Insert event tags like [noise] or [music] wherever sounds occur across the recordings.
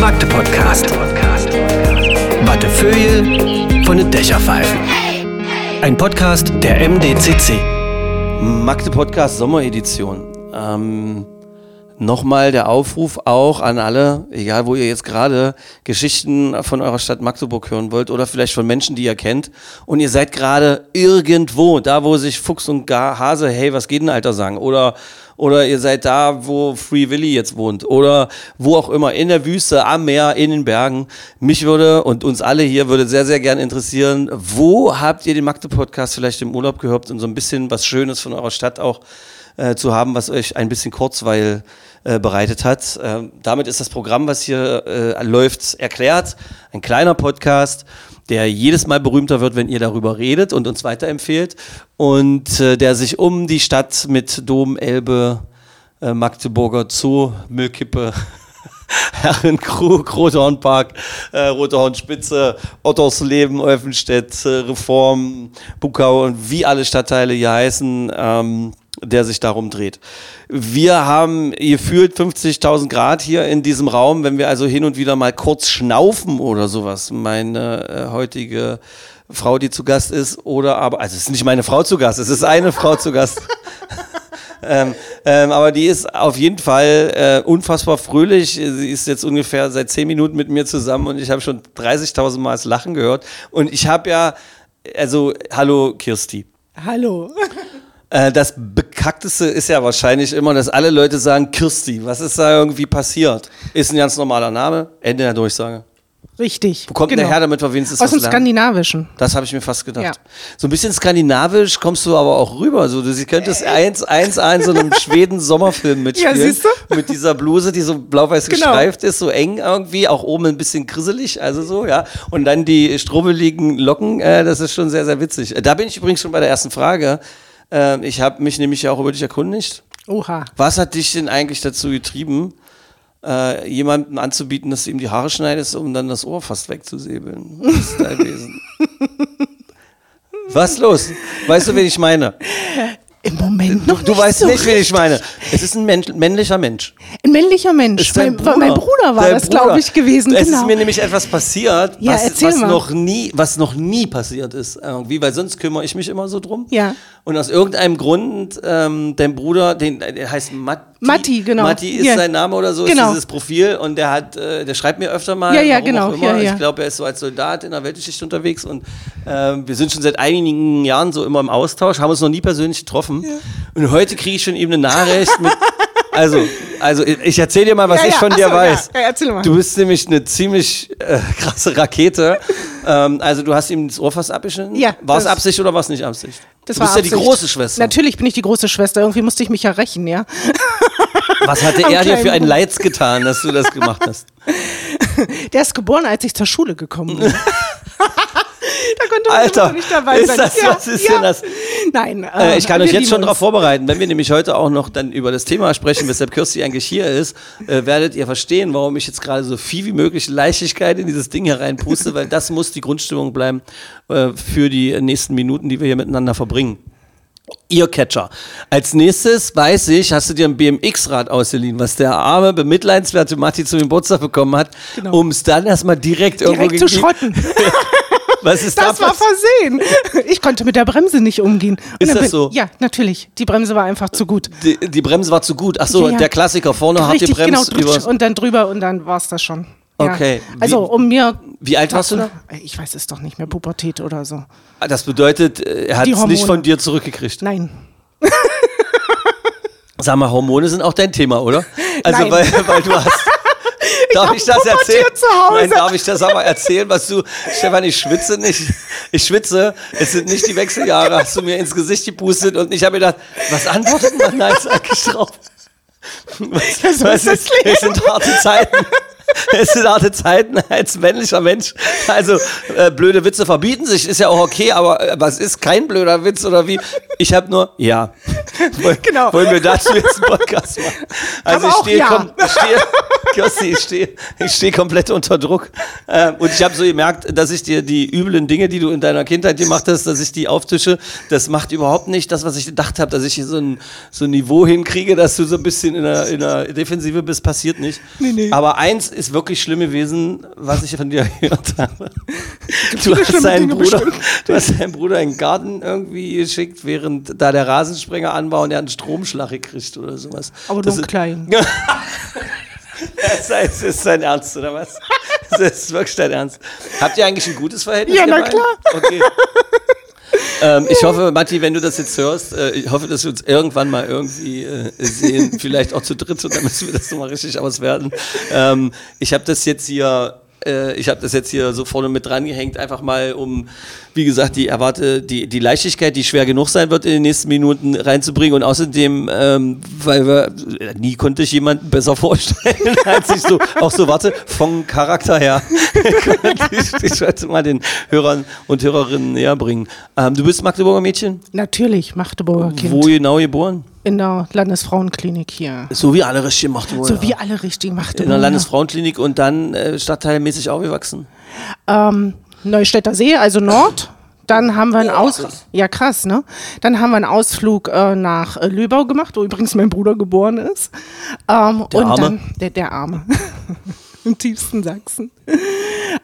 Magde Podcast. Wattefeuille von den Dächerpfeifen. Ein Podcast der MDCC. Magde Podcast Sommeredition. Ähm, Nochmal der Aufruf auch an alle, egal wo ihr jetzt gerade Geschichten von eurer Stadt Magdeburg hören wollt oder vielleicht von Menschen, die ihr kennt und ihr seid gerade irgendwo, da wo sich Fuchs und Hase, hey, was geht denn, Alter, sagen oder oder ihr seid da, wo Free Willy jetzt wohnt oder wo auch immer, in der Wüste, am Meer, in den Bergen. Mich würde und uns alle hier würde sehr, sehr gern interessieren, wo habt ihr den Magde-Podcast vielleicht im Urlaub gehört und so ein bisschen was Schönes von eurer Stadt auch äh, zu haben, was euch ein bisschen Kurzweil äh, bereitet hat. Ähm, damit ist das Programm, was hier äh, läuft, erklärt. Ein kleiner Podcast, der jedes Mal berühmter wird, wenn ihr darüber redet und uns weiterempfehlt und äh, der sich um die Stadt mit Dom, Elbe, äh, Magdeburger Zoo, Müllkippe, [laughs] Herrenkrug, Rothornpark, äh, Rothornspitze, Ottersleben, Olfenstedt, äh, Reform, Bukau und wie alle Stadtteile hier heißen, ähm, der sich darum dreht. Wir haben gefühlt 50.000 Grad hier in diesem Raum, wenn wir also hin und wieder mal kurz schnaufen oder sowas. Meine äh, heutige Frau, die zu Gast ist, oder aber, also es ist nicht meine Frau zu Gast, es ist eine Frau zu Gast. [laughs] Ähm, ähm, aber die ist auf jeden Fall äh, unfassbar fröhlich. Sie ist jetzt ungefähr seit zehn Minuten mit mir zusammen und ich habe schon 30.000 Mal das Lachen gehört. Und ich habe ja, also, hallo Kirsti. Hallo. [laughs] Äh, das Bekackteste ist ja wahrscheinlich immer, dass alle Leute sagen, Kirsti, was ist da irgendwie passiert? Ist ein ganz normaler Name, Ende der Durchsage. Richtig. Wo kommt denn der her, damit wir wenigstens Aus dem? Skandinavischen. Das habe ich mir fast gedacht. Ja. So ein bisschen skandinavisch kommst du aber auch rüber. So, du sie könntest eins, eins, eins so einem [laughs] Schweden-Sommerfilm mitspielen. Ja, siehst du? Mit dieser Bluse, die so blau-weiß Genau. gestreift ist, so eng irgendwie, auch oben ein bisschen grisselig, also so, ja. Und dann die strubbeligen Locken, äh, das ist schon sehr, sehr witzig. Äh, Da bin ich übrigens schon bei der ersten Frage. Äh, ich habe mich nämlich auch über dich erkundigt. Oha. Was hat dich denn eigentlich dazu getrieben, äh, jemandem anzubieten, dass du ihm die Haare schneidest, um dann das Ohr fast wegzusäbeln? Was los? Weißt du, wen ich meine? Im Moment noch Du nicht weißt so nicht, wen ich meine. Es ist ein männ- männlicher Mensch. Ein männlicher Mensch. Ist dein Mein, mein Bruder war Dein das, Bruder. glaube ich, gewesen. Es genau. ist mir nämlich etwas passiert, Ja, was, was, noch nie, was noch nie passiert ist. Irgendwie, weil sonst kümmere ich mich immer so drum. Ja. Und aus irgendeinem Grund, ähm, dein Bruder, den, der heißt Matti. Matti, genau. Matti ist Ja. sein Name oder so, Genau. ist dieses Profil. Und der hat, äh, der schreibt mir öfter mal. Ja, ja, genau. Ja, ja. Ich glaube, er ist so als Soldat in der Weltgeschichte unterwegs. Und ähm, wir sind schon seit einigen Jahren so immer im Austausch, haben uns noch nie persönlich getroffen. Und heute kriege ich schon eben eine Nachricht mit. Also, also ich erzähle dir mal, was Ja, ich von dir so, weiß. Ja, erzähl mal. Du bist nämlich eine ziemlich äh, krasse Rakete. ähm, also du hast ihm das Ohr fast abgeschnitten? Ja, War es Absicht oder war es nicht Absicht? Das du bist war ja die große Schwester. Natürlich bin ich die große Schwester. Irgendwie musste ich mich ja rächen, ja. Was hatte Am er dir für ein. Leids getan, dass du das gemacht hast? [laughs] Der ist geboren, als ich zur Schule gekommen bin. [laughs] da konnte Alter, nicht dabei ist sein. das- was ist denn das? Nein. Äh, ich kann euch jetzt schon darauf vorbereiten, wenn wir nämlich heute auch noch dann über das Thema sprechen, weshalb Kirsti eigentlich hier ist, äh, werdet ihr verstehen, warum ich jetzt gerade so viel wie möglich Leichtigkeit in dieses Ding hereinpuste, weil das muss die Grundstimmung bleiben äh, für die nächsten Minuten, die wir hier miteinander verbringen. Earcatcher. Als nächstes weiß ich, hast du dir ein BMX-Rad ausgeliehen, was der arme, bemitleidenswerte Matti zum Geburtstag bekommen hat, Genau. um es dann erstmal direkt, irgendwo Direkt zu gegen- schrotten. [laughs] Was ist Das da war versehen. Ich konnte mit der Bremse nicht umgehen. Und Ist das bin- so? Ja, natürlich. Die Bremse war einfach zu gut. Die, die Bremse war zu gut. Ach so, Ja, ja. der Klassiker. Vorne habt ihr Richtig, genau. Brems über. Und dann drüber und dann war es das schon. Ja. Okay. Also Wie- um mir. Wie alt warst du? Ich weiß es doch nicht mehr, Pubertät oder so. Das bedeutet, äh, er hat Die es nicht von dir zurückgekriegt. Nein. Sag mal, Hormone sind auch dein Thema, oder? Also, Nein. weil, weil du hast. Darf ich das erzählen? zu Hause. Nein, darf ich das aber erzählen, was du. Stefan, ich schwitze nicht. Ich schwitze. Es sind nicht die Wechseljahre, hast du mir ins Gesicht gepustet und ich habe mir gedacht, was antwortet man da jetzt eigentlich drauf? Was, so was ist das es sind harte Zeiten. [laughs] es sind harte Zeiten als männlicher Mensch. Also äh, blöde Witze verbieten sich, ist ja auch okay, aber äh, was ist kein blöder Witz oder wie? Ich habe nur, ja. [laughs] Woll- Genau. Wollen wir dazu jetzt einen Podcast machen? Also ich stehe, ja. kom ich stehe, Kioski, ich stehe, ich stehe komplett unter Druck. Ähm, und ich habe so gemerkt, dass ich dir die üblen Dinge, die du in deiner Kindheit gemacht hast, dass ich die auftische. Das macht überhaupt nicht das, was ich gedacht habe, dass ich hier so ein, so ein Niveau hinkriege, dass du so ein bisschen in der, in der Defensive bist, passiert nicht. nee. Aber eins ist wirklich schlimm gewesen, was ich von dir [laughs] gehört habe. Du hast, deinen Bruder, du hast deinen Bruder in den Garten irgendwie geschickt, während da der Rasensprenger anbau und er einen Stromschlag gekriegt oder sowas. Aber Das nur klein. [laughs] Das heißt, es ist dein Ernst, oder was? Das ist wirklich dein Ernst. Habt ihr eigentlich ein gutes Verhältnis? Ja, na klar. Okay. Ähm, ich hoffe, Matti, wenn du das jetzt hörst, äh, ich hoffe, dass wir uns irgendwann mal irgendwie äh, sehen, vielleicht auch zu dritt, und dann müssen wir das nochmal richtig auswerten. Ähm, ich habe das jetzt hier. Äh, Ich habe das jetzt hier so vorne mit dran gehängt, einfach mal um, wie gesagt, die erwarte, die, die Leichtigkeit, die schwer genug sein wird, in den nächsten Minuten reinzubringen. Und außerdem, ähm, weil wir, äh, nie konnte ich jemanden besser [laughs] vorstellen, als ich so, auch so, warte, vom Charakter her, konnte [laughs] ich, ich wollte mal den Hörern und Hörerinnen näher bringen. Ähm, du bist Magdeburger Mädchen? Natürlich, Magdeburger Kind. Wo genau geboren? In der Landesfrauenklinik hier. So wie alle richtigen Magdeburger. So wie alle richtig in der. Landesfrauenklinik und dann äh, stadtteilmäßig aufgewachsen. ähm, Neustädter See, also Nord. Dann haben wir einen Oh, Aus krass. ja krass, ne? Dann haben wir einen Ausflug äh, nach äh, Löbau gemacht, wo übrigens mein Bruder geboren ist. Ähm, Der Arme. dann der, der Arme [laughs] im tiefsten Sachsen. äh,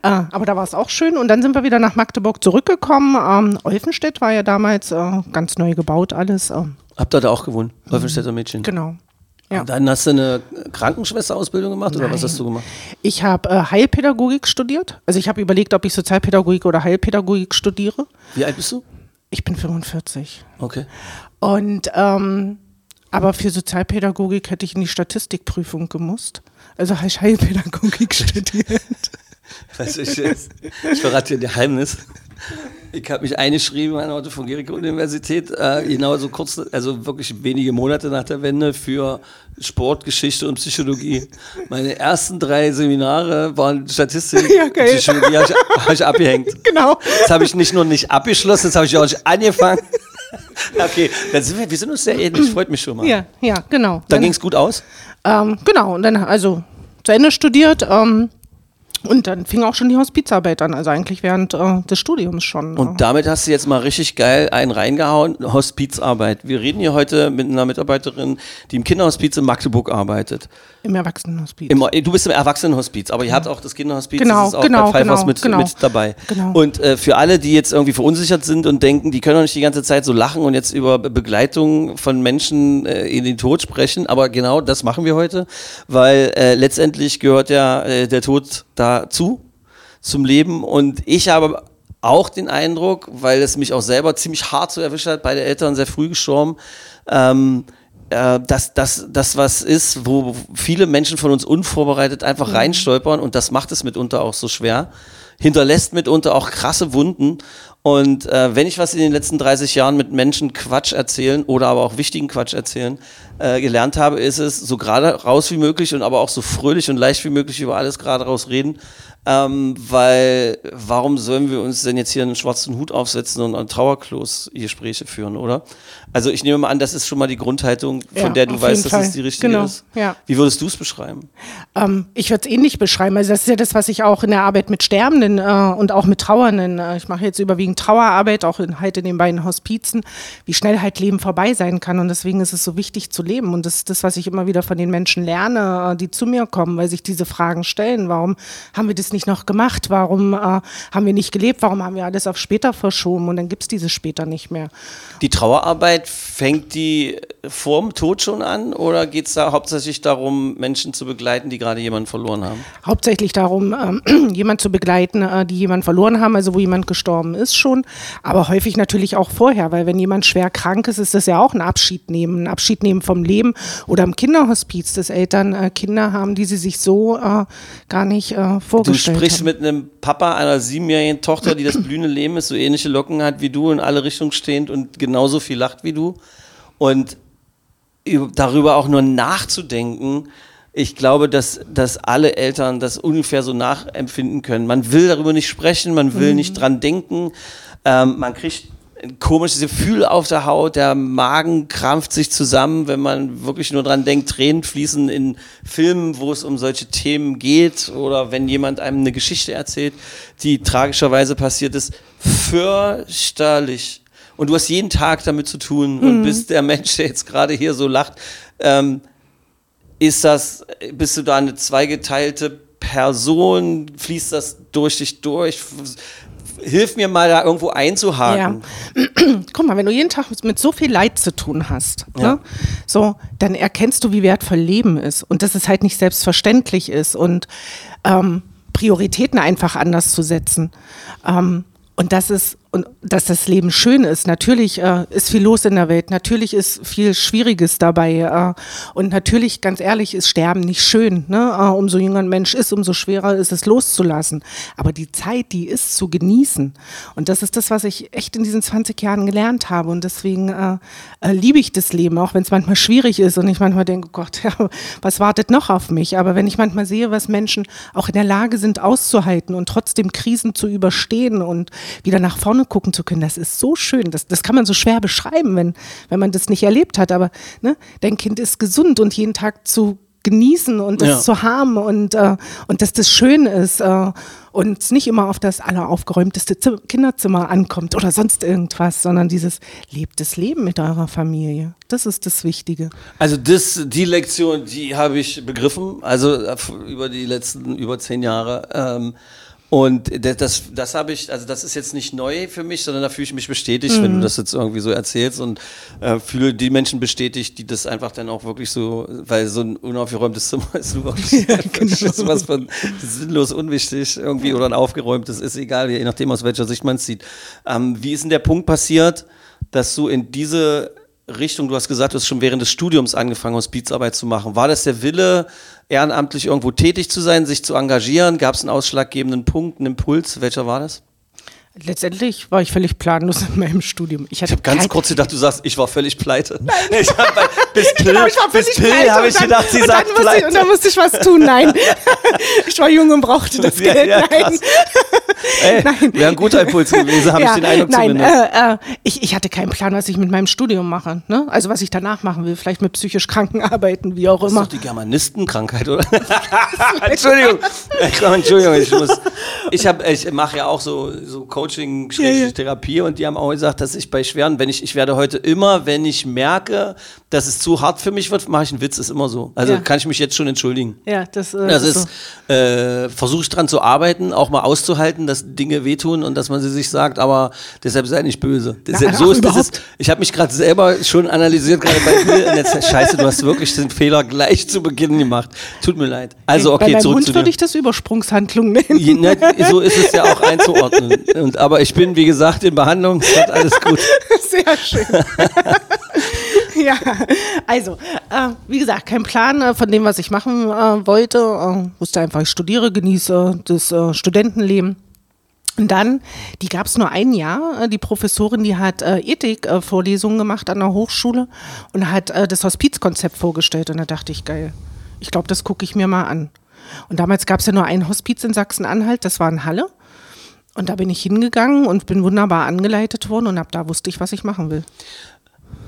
aber da war es auch schön und dann sind wir wieder nach Magdeburg zurückgekommen. Ähm, Olfenstedt war ja damals äh, ganz neu gebaut alles. ähm, Habt ihr da auch gewohnt? Wolfenstädter Mädchen. genau. Ja. Und dann hast du eine Krankenschwesterausbildung gemacht oder was Nein. hast du gemacht? Ich habe äh, Heilpädagogik studiert. Also ich habe überlegt, ob ich Sozialpädagogik oder Heilpädagogik studiere. Wie alt bist du? Ich bin 45. Okay. Und ähm, aber für Sozialpädagogik hätte ich in die Statistikprüfung gemusst. Also habe ich Heilpädagogik [laughs] studiert. Du, ich, ich verrate dir ein Geheimnis. Ich habe mich eingeschrieben an der Otto von Gericke Universität, äh, genau so kurz, also wirklich wenige Monate nach der Wende für Sport, Geschichte und Psychologie. Meine ersten drei Seminare waren Statistik, [laughs] Ja, geil. Psychologie, habe ich, hab ich abgehängt. [laughs] genau. Das habe ich nicht nur nicht abgeschlossen, das habe ich auch nicht angefangen. [laughs] Okay, dann sind wir, wir sind uns sehr ähnlich, freut mich schon mal. Ja, ja, genau. Dann ging es gut aus. ähm, genau, und dann also zu Ende studiert. Ähm, und dann fing auch schon die Hospizarbeit an, also eigentlich während äh, des Studiums schon. äh. Und damit hast du jetzt mal richtig geil einen reingehauen, Hospizarbeit. Wir reden hier heute mit einer Mitarbeiterin, die im Kinderhospiz in Magdeburg arbeitet. Im Erwachsenenhospiz. Im, du bist im Erwachsenenhospiz, aber ihr habt auch das Kinderhospiz, Genau, das ist auch genau, bei Pfeifers genau, mit, genau. mit dabei. Genau. Und äh, für alle, die jetzt irgendwie verunsichert sind und denken, die können doch nicht die ganze Zeit so lachen und jetzt über Be- Begleitung von Menschen äh, in den Tod sprechen, aber genau das machen wir heute, weil äh, letztendlich gehört ja äh, der Tod dazu, zum Leben. Und ich habe auch den Eindruck, weil es mich auch selber ziemlich hart so erwischt hat, beide Eltern sehr früh gestorben, ähm, äh, dass das das was ist, wo viele Menschen von uns unvorbereitet einfach reinstolpern. Und das macht es mitunter auch so schwer, hinterlässt mitunter auch krasse Wunden und äh, wenn ich was in den letzten 30 Jahren mit Menschen Quatsch erzählen oder aber auch wichtigen Quatsch erzählen äh, gelernt habe, ist es so gerade raus wie möglich und aber auch so fröhlich und leicht wie möglich über alles gerade raus reden. Ähm, weil warum sollen wir uns denn jetzt hier einen schwarzen Hut aufsetzen und an Trauerklos Gespräche führen, oder? Also ich nehme mal an, das ist schon mal die Grundhaltung, von Ja, der du weißt, dass Fall. es die richtige Genau, ist. ja. Wie würdest du es beschreiben? Ähm, ich würde es ähnlich beschreiben. Also das ist ja das, was ich auch in der Arbeit mit Sterbenden äh, und auch mit Trauernden, äh, ich mache jetzt überwiegend Trauerarbeit, auch in, halt in den beiden Hospizen, wie schnell halt Leben vorbei sein kann. Und deswegen ist es so wichtig zu leben. Und das ist das, was ich immer wieder von den Menschen lerne, äh, die zu mir kommen, weil sich diese Fragen stellen. Warum haben wir das nicht noch gemacht? Warum äh, haben wir nicht gelebt? Warum haben wir alles auf später verschoben? Und dann gibt es dieses später nicht mehr. Die Trauerarbeit, fängt die vorm Tod schon an oder geht es da hauptsächlich darum, Menschen zu begleiten, die gerade jemanden verloren haben? hauptsächlich darum, ähm, [clears throat] jemand zu begleiten, äh, die jemand verloren haben, also wo jemand gestorben ist schon, aber häufig natürlich auch vorher, weil wenn jemand schwer krank ist, ist das ja auch ein Abschied nehmen, ein Abschied nehmen vom Leben oder im Kinderhospiz, dass Eltern äh, Kinder haben, die sie sich so äh, gar nicht äh, Du vorgestellt sprichst haben. mit einem Papa einer siebenjährigen Tochter, die das blühende Leben ist, so ähnliche Locken hat wie du, in alle Richtungen stehend und genauso viel lacht wie du. Und über- darüber auch nur nachzudenken, ich glaube, dass, dass alle Eltern das ungefähr so nachempfinden können. Man will darüber nicht sprechen, man will nicht dran denken. Ähm, man kriegt ein komisches Gefühl auf der Haut, der Magen krampft sich zusammen, wenn man wirklich nur dran denkt, Tränen fließen in Filmen, wo es um solche Themen geht oder wenn jemand einem eine Geschichte erzählt, die tragischerweise passiert ist. Fürchterlich. Und du hast jeden Tag damit zu tun und bist der Mensch, der jetzt gerade hier so lacht. Ähm, ist das, bist du da eine zweigeteilte Person? Fließt das durch dich durch? Hilf mir mal da irgendwo einzuhaken. [clears throat] Guck mal, wenn du jeden Tag mit so viel Leid zu tun hast, Ja. ne, so, dann erkennst du, wie wertvoll Leben ist und dass es halt nicht selbstverständlich ist und ähm, Prioritäten einfach anders zu setzen. Ähm, und das ist und dass das Leben schön ist. Natürlich äh, ist viel los in der Welt. Natürlich ist viel Schwieriges dabei. Äh, und natürlich, ganz ehrlich, ist Sterben nicht schön. Ne? Äh, umso jünger ein Mensch ist, umso schwerer ist es loszulassen. Aber die Zeit, die ist zu genießen. Und das ist das, was ich echt in diesen 20 Jahren gelernt habe. Und deswegen äh, äh, liebe ich das Leben, auch wenn es manchmal schwierig ist und ich manchmal denke, oh Gott, [laughs] ja, was wartet noch auf mich? Aber wenn ich manchmal sehe, was Menschen auch in der Lage sind auszuhalten und trotzdem Krisen zu überstehen und wieder nach vorne gucken zu können, das ist so schön. Das, das kann man so schwer beschreiben, wenn, wenn man das nicht erlebt hat. Aber ne, dein Kind ist gesund und jeden Tag zu genießen und das Ja. zu haben und, äh, und dass das schön ist äh, und nicht immer auf das alleraufgeräumteste Zim- Kinderzimmer ankommt oder sonst irgendwas, sondern dieses lebt das Leben mit eurer Familie. Das ist das Wichtige. Also das, die Lektion, die habe ich begriffen, also äh, über die letzten über zehn Jahre. Ähm, und das, das, habe ich, also das ist jetzt nicht neu für mich, sondern da fühle ich mich bestätigt, wenn du das jetzt irgendwie so erzählst und äh, fühle die Menschen bestätigt, die das einfach dann auch wirklich so, weil so ein unaufgeräumtes Zimmer [laughs] ist wirklich [laughs] [laughs] das ist was von sinnlos unwichtig irgendwie oder ein aufgeräumtes, ist egal, je nachdem aus welcher Sicht man es sieht. Ähm, wie ist denn der Punkt passiert, dass du in diese Richtung, du hast gesagt, du hast schon während des Studiums angefangen, Hospizarbeit zu machen. War das der Wille, ehrenamtlich irgendwo tätig zu sein, sich zu engagieren? Gab es einen ausschlaggebenden Punkt, einen Impuls? Welcher war das? Letztendlich war ich völlig planlos in meinem Studium. Ich, Ich habe ganz kurz gedacht, du sagst, ich war völlig pleite. Nein. [laughs] Ich hab bei, [laughs] bis Pill, Genau, ich war bis pleite habe und ich dann- gedacht, sie sagt musste ich, pleite. Und dann musste ich was tun. Nein, [laughs] ich war jung und brauchte das Ja, Geld. ja, nein. Ey, wäre ein guter Impuls gewesen, habe ich den Eindruck nein, zumindest. Äh, äh, ich, ich hatte keinen Plan, was ich mit meinem Studium mache. Ne? Also was ich danach machen will. Vielleicht mit psychisch Kranken arbeiten, wie auch Das ist immer. doch die Germanistenkrankheit, oder? Entschuldigung. Entschuldigung, ich muss. Ich, hab- ich mache ja auch so, so Coaching, ja. Therapie und die haben auch gesagt, dass ich bei schweren, wenn ich, ich werde heute immer, wenn ich merke, dass es zu hart für mich wird, mache ich einen Witz, ist immer so. Also Ja. kann ich mich jetzt schon entschuldigen. Ja, das, äh, Das ist so. äh, versuche ich dran zu arbeiten, auch mal auszuhalten, dass Dinge wehtun und dass man sie sich sagt, aber deshalb sei nicht böse. Deshalb, ach, so ist das. ich habe mich gerade selber schon analysiert, gerade bei. Und jetzt, scheiße, du hast wirklich den Fehler gleich zu Beginn gemacht. Tut mir leid. Also, Bei okay, meinem zurück Hund zu würde dir. ich das Übersprungshandlung nennen. Ne, so ist es ja auch einzuordnen. Und, aber ich bin, wie gesagt, in Behandlung. Es wird alles gut. [laughs] Sehr schön. [laughs] ja, also, äh, wie gesagt, kein Plan äh, von dem, was ich machen äh, wollte. Äh, wusste einfach, ich studiere, genieße das äh, Studentenleben. Und dann, die gab es nur ein Jahr. Äh, Die Professorin, die hat äh, Ethik-Vorlesungen gemacht an der Hochschule und hat das Hospizkonzept vorgestellt. Und da dachte ich, geil, ich glaube, das gucke ich mir mal an. Und damals gab es ja nur ein Hospiz in Sachsen-Anhalt, das war in Halle. Und da bin ich hingegangen und bin wunderbar angeleitet worden und ab da wusste ich, was ich machen will.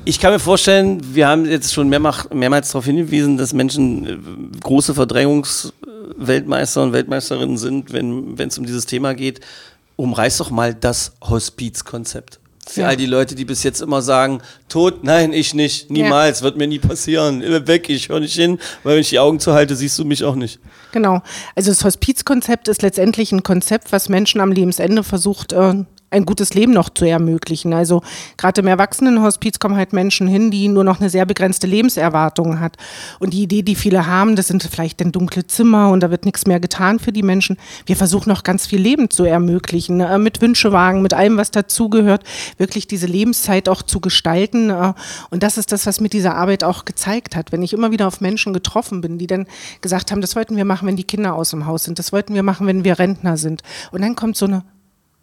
Ich kann mir vorstellen, wir haben jetzt schon mehrmach, mehrmals darauf hingewiesen, dass Menschen äh, große Verdrängungsweltmeister und Weltmeisterinnen sind, wenn es um dieses Thema geht. Umreiß doch mal das Hospizkonzept. Für Ja. all die Leute, die bis jetzt immer sagen, tot, nein, ich nicht, niemals, wird mir nie passieren, immer weg, ich höre nicht hin, weil wenn ich die Augen zuhalte, siehst du mich auch nicht. Genau. Also das Hospizkonzept ist letztendlich ein Konzept, was Menschen am Lebensende versucht, äh, ein gutes Leben noch zu ermöglichen. Also gerade im Erwachsenenhospiz kommen halt Menschen hin, die nur noch eine sehr begrenzte Lebenserwartung hat. Und die Idee, die viele haben, das sind vielleicht dann dunkle Zimmer und da wird nichts mehr getan für die Menschen. Wir versuchen noch ganz viel Leben zu ermöglichen, äh, mit Wünschewagen, mit allem, was dazugehört, wirklich diese Lebenszeit auch zu gestalten. Äh, und das ist das, was mir diese Arbeit auch gezeigt hat. Wenn ich immer wieder auf Menschen getroffen bin, die dann gesagt haben, das wollten wir machen, wenn die Kinder aus dem Haus sind, das wollten wir machen, wenn wir Rentner sind. Und dann kommt so eine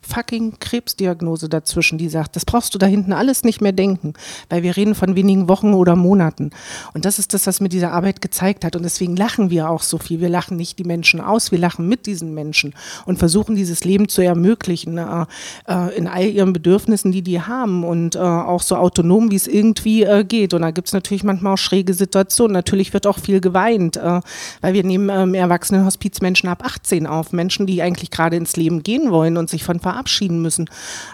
fucking Krebsdiagnose dazwischen, die sagt, das brauchst du da hinten alles nicht mehr denken, weil wir reden von wenigen Wochen oder Monaten. Und das ist das, was mir diese Arbeit gezeigt hat. Und deswegen lachen wir auch so viel. Wir lachen nicht die Menschen aus, wir lachen mit diesen Menschen und versuchen dieses Leben zu ermöglichen äh, äh, in all ihren Bedürfnissen, die die haben und äh, auch so autonom, wie es irgendwie äh, geht. Und da gibt es natürlich manchmal auch schräge Situationen. Natürlich wird auch viel geweint, äh, weil wir nehmen ähm, Erwachsenenhospiz Menschen ab 18 auf, Menschen, die eigentlich gerade ins Leben gehen wollen und sich von verabschieden müssen.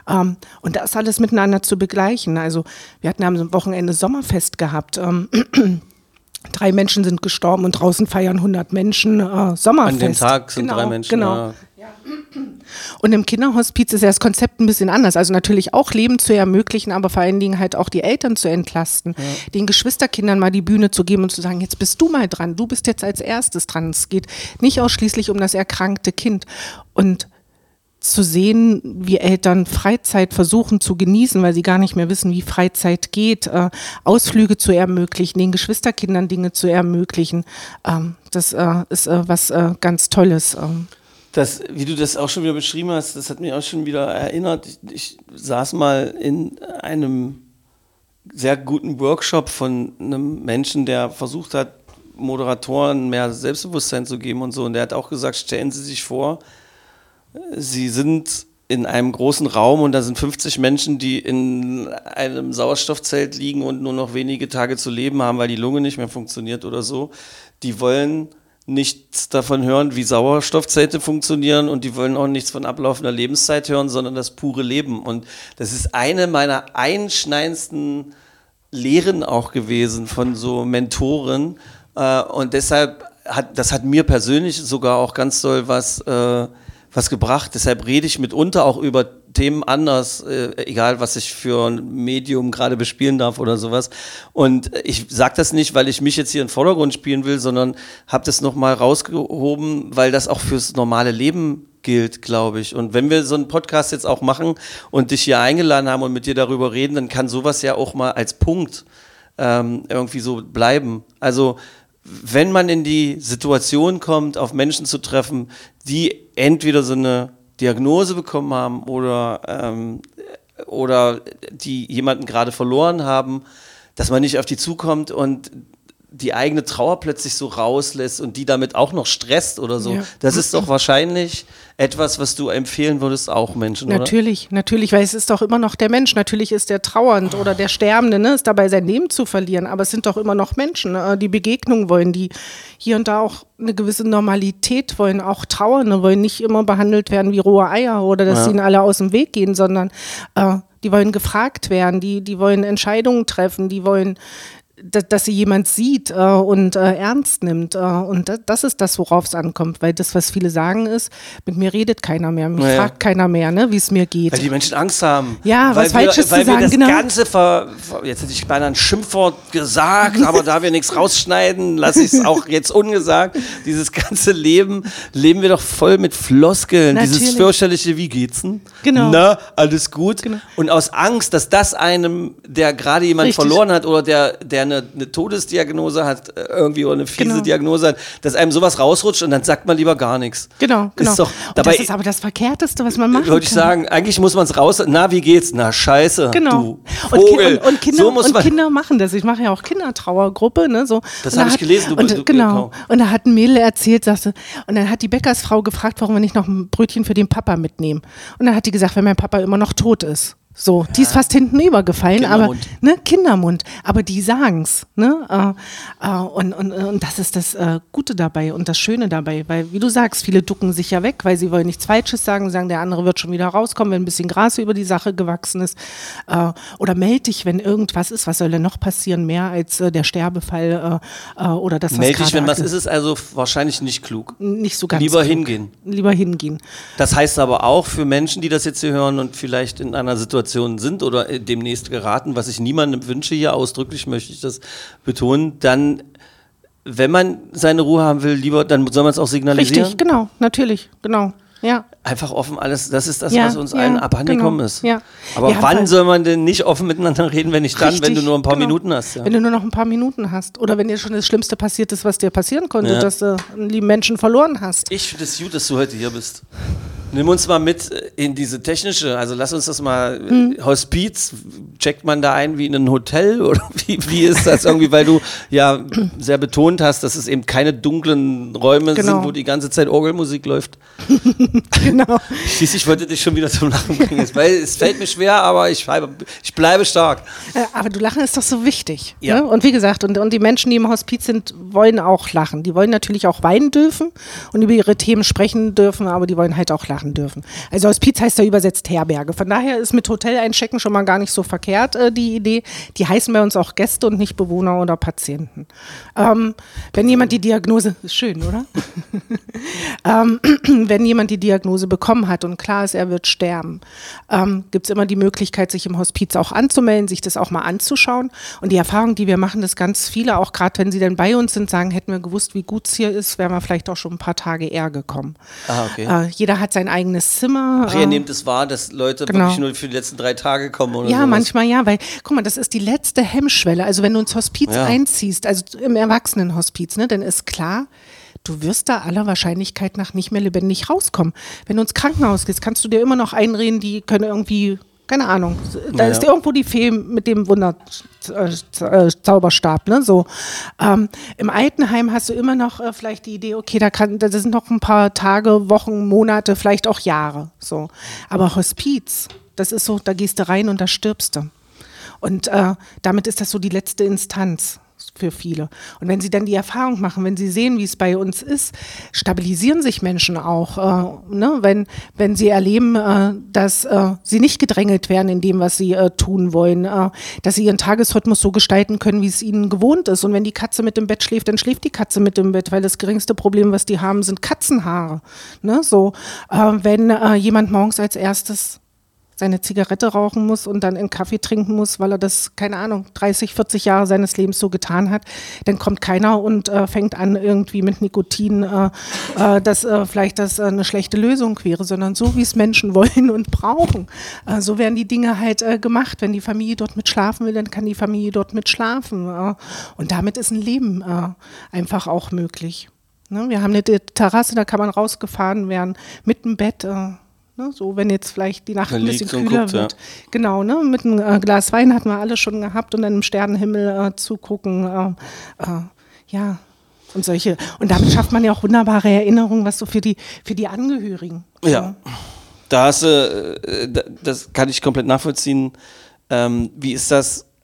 Ähm, und das alles miteinander zu begleichen. Also wir hatten am Wochenende Sommerfest gehabt. Ähm, [clears throat] Drei Menschen sind gestorben und draußen feiern 100 Menschen äh, Sommerfest. An dem Tag sind genau, drei Menschen. Genau. ja. Und im Kinderhospiz ist ja das Konzept ein bisschen anders. Also natürlich auch Leben zu ermöglichen, aber vor allen Dingen halt auch die Eltern zu entlasten, den Geschwisterkindern mal die Bühne zu geben und zu sagen, jetzt bist du mal dran, du bist jetzt als erstes dran. Es geht nicht ausschließlich um das erkrankte Kind. Und zu sehen, wie Eltern Freizeit versuchen zu genießen, weil sie gar nicht mehr wissen, wie Freizeit geht, äh, Ausflüge zu ermöglichen, den Geschwisterkindern Dinge zu ermöglichen, ähm, das äh, ist äh, was äh, ganz Tolles. Ähm. Das, wie du das auch schon wieder beschrieben hast, das hat mich auch schon wieder erinnert. Ich, ich saß mal in einem sehr guten Workshop von einem Menschen, der versucht hat, Moderatoren mehr Selbstbewusstsein zu geben und so. Und der hat auch gesagt, stellen Sie sich vor, Sie sind in einem großen Raum und da sind 50 Menschen, die in einem Sauerstoffzelt liegen und nur noch wenige Tage zu leben haben, weil die Lunge nicht mehr funktioniert oder so. Die wollen nichts davon hören, wie Sauerstoffzelte funktionieren und die wollen auch nichts von ablaufender Lebenszeit hören, sondern das pure Leben. Und das ist eine meiner einschneidendsten Lehren auch gewesen von so Mentoren. Äh, Und deshalb hat, das hat mir persönlich sogar auch ganz doll was äh, was gebracht. Deshalb rede ich mitunter auch über Themen anders, äh, egal was ich für ein Medium gerade bespielen darf oder sowas. Und ich sage das nicht, weil ich mich jetzt hier in den Vordergrund spielen will, sondern habe das nochmal rausgehoben, weil das auch fürs normale Leben gilt, glaube ich. Und wenn wir so einen Podcast jetzt auch machen und dich hier eingeladen haben und mit dir darüber reden, dann kann sowas ja auch mal als Punkt ähm, irgendwie so bleiben. Also wenn man in die Situation kommt, auf Menschen zu treffen, die entweder so eine Diagnose bekommen haben oder, ähm, oder die jemanden gerade verloren haben, dass man nicht auf die zukommt und die eigene Trauer plötzlich so rauslässt und die damit auch noch stresst oder so. Ja. Das ist doch wahrscheinlich etwas, was du empfehlen würdest, auch Menschen, oder? Natürlich, natürlich, weil es ist doch immer noch der Mensch. Natürlich ist der trauernd oder der Sterbende, ne, ist dabei sein Leben zu verlieren, aber es sind doch immer noch Menschen, äh, die Begegnung wollen, die hier und da auch eine gewisse Normalität wollen, auch Trauernde wollen nicht immer behandelt werden wie rohe Eier oder dass Ja. ihnen alle aus dem Weg gehen, sondern äh, die wollen gefragt werden, die, die wollen Entscheidungen treffen, die wollen dass sie jemand sieht äh, und äh, ernst nimmt. Äh, und da, das ist das, worauf es ankommt. Weil das, was viele sagen, ist, mit mir redet keiner mehr, mich Ja, ja. fragt keiner mehr, ne, wie es mir geht. Weil die Menschen Angst haben. Ja, weil was Falsches wir, weil zu sagen, wir das genau. Ganze ver, jetzt hätte ich beinahe ein Schimpfwort gesagt, aber da wir nichts rausschneiden, lasse ich es auch jetzt ungesagt. Dieses ganze Leben leben wir doch voll mit Floskeln. Dieses Natürlich. fürchterliche, wie geht's denn? Genau. Na, alles gut. Genau. Und aus Angst, dass das einem, der gerade jemand Richtig. verloren hat oder der, der eine, eine Todesdiagnose hat, äh, irgendwie oder eine fiese Genau. Diagnose hat, dass einem sowas rausrutscht und dann sagt man lieber gar nichts. Genau, genau. Ist doch, und dabei das ist aber das Verkehrteste, was man machen würde ich kann. sagen, eigentlich muss man es raus. Na, wie geht's? Na, scheiße, Genau. du Und, Vogel. und, und, Kinder, so und Kinder machen das. Ich mache ja auch Kindertrauergruppe. Ne, so. Das Und hab da ich gelesen, du- Und, du- genau. genau. Und da hat ein Mädel erzählt, sagte, und dann hat die Bäckersfrau gefragt, warum wir nicht noch ein Brötchen für den Papa mitnehmen. Und dann hat die gesagt, wenn mein Papa immer noch tot ist. So, die ist fast hinten übergefallen, aber Kindermund. ne, Kindermund. Aber die sagen's, ne? Äh, äh, und, und, und das ist das äh, Gute dabei und das Schöne dabei, weil wie du sagst, viele ducken sich ja weg, weil sie wollen nichts Falsches sagen, sagen, der andere wird schon wieder rauskommen, wenn ein bisschen Gras über die Sache gewachsen ist. Äh, oder meld dich, wenn irgendwas ist, was soll denn noch passieren, mehr als äh, der Sterbefall äh, oder das, was Meld dich, wenn was ist, ist also wahrscheinlich nicht klug. Nicht so ganz Lieber klug. hingehen. Lieber hingehen. Das heißt aber auch für Menschen, die das jetzt hier hören und vielleicht in einer Situation sind oder äh, demnächst geraten, was ich niemandem wünsche hier, ausdrücklich möchte ich das betonen, dann, wenn man seine Ruhe haben will, lieber, dann soll man es auch signalisieren. Richtig, genau, natürlich, genau. Ja. Einfach offen alles, das ist das, Ja, was uns ja, allen abhandengekommen genau, ist. ja. Aber Ja, wann soll man denn nicht offen miteinander reden, wenn nicht dann, wenn du Richtig, nur ein paar genau. Minuten hast? Wenn du nur noch ein paar Minuten hast. Oder wenn dir schon das Schlimmste passiert ist, was dir passieren konnte, dass du einen lieben Menschen verloren hast. Ich finde es gut, dass du heute hier bist. Nimm uns mal mit in diese technische, also lass uns das mal, Hm. Hospiz, checkt man da ein wie in ein Hotel [laughs] oder wie, wie ist das irgendwie, weil du ja sehr betont hast, dass es eben keine dunklen Räume Genau. sind, wo die ganze Zeit Orgelmusik läuft. [laughs] genau. [laughs] Schließlich wollte dich schon wieder zum Lachen bringen, Es- weil es fällt mir schwer, aber ich, bleibe- ich bleibe stark. Äh, Aber du Lachen ist doch so wichtig. Ja. Ne? Und wie gesagt, und, und die Menschen, die im Hospiz sind, wollen auch lachen. Die wollen natürlich auch weinen dürfen und über ihre Themen sprechen dürfen, aber die wollen halt auch lachen dürfen. Also Hospiz heißt ja übersetzt Herberge. Von daher ist mit Hotel einchecken schon mal gar nicht so verkehrt äh, die Idee. Die heißen bei uns auch Gäste und nicht Bewohner oder Patienten. Ähm, wenn jemand die Diagnose, ist schön, oder? [laughs] ähm, [clears throat] wenn jemand die Diagnose bekommen hat und klar ist, er wird sterben, ähm, gibt es immer die Möglichkeit, sich im Hospiz auch anzumelden, sich das auch mal anzuschauen. Und die Erfahrung, die wir machen, dass ganz viele, auch gerade wenn sie dann bei uns sind, sagen, hätten wir gewusst, wie gut es hier ist, wären wir vielleicht auch schon ein paar Tage eher gekommen. Ah, okay. Äh, jeder hat sein eigenes Zimmer. Ach, ihr äh, nehmt es wahr, dass Leute Genau. wirklich nur für die letzten drei Tage kommen oder ja, sowas? manchmal ja, weil, guck mal, das ist die letzte Hemmschwelle. Also wenn du ins Hospiz Ja. einziehst, also im Erwachsenenhospiz, ne, dann ist klar, du wirst da aller Wahrscheinlichkeit nach nicht mehr lebendig rauskommen. Wenn du ins Krankenhaus gehst, kannst du dir immer noch einreden, die können irgendwie, keine Ahnung, da Ja, ist irgendwo die Fee mit dem Wunderzauberstab, ne, so. Ähm, Im Altenheim hast du immer noch äh, vielleicht die Idee, okay, da kann, das sind noch ein paar Tage, Wochen, Monate, vielleicht auch Jahre, so. Aber Hospiz, das ist so, da gehst du rein und da stirbst du. Und äh, damit ist das so die letzte Instanz für viele. Und wenn sie dann die Erfahrung machen, wenn sie sehen, wie es bei uns ist, stabilisieren sich Menschen auch. Äh, ne? wenn, wenn sie erleben, äh, dass äh, sie nicht gedrängelt werden in dem, was sie äh, tun wollen, äh, dass sie ihren Tagesrhythmus so gestalten können, wie es ihnen gewohnt ist. Und wenn die Katze mit dem Bett schläft, dann schläft die Katze mit dem Bett, weil das geringste Problem, was die haben, sind Katzenhaare. Ne? So, äh, wenn jemand morgens als erstes seine Zigarette rauchen muss und dann einen Kaffee trinken muss, weil er das, keine Ahnung, 30, 40 Jahre seines Lebens so getan hat, dann kommt keiner und äh, fängt an irgendwie mit Nikotin, äh, äh, dass äh, vielleicht das äh, eine schlechte Lösung wäre, sondern so, wie es Menschen [laughs] wollen und brauchen. Äh, so werden die Dinge halt gemacht. Wenn die Familie dort mit schlafen will, dann kann die Familie dort mit schlafen. Und damit ist ein Leben einfach auch möglich. Ne? Wir haben eine Terrasse, da kann man rausgefahren werden mit dem Bett. Ne, so, wenn jetzt vielleicht die Nacht ein bisschen kühler guckt, ja. wird. Genau, ne, mit einem äh, Glas Wein hatten wir alle schon gehabt und dann im Sternenhimmel äh, zugucken. Äh, äh, ja, und solche. Und damit schafft man ja auch wunderbare Erinnerungen, was so für die, für die Angehörigen. Ja. Da hast du, äh, da- das kann ich komplett nachvollziehen. Ähm, wie ist das? [laughs]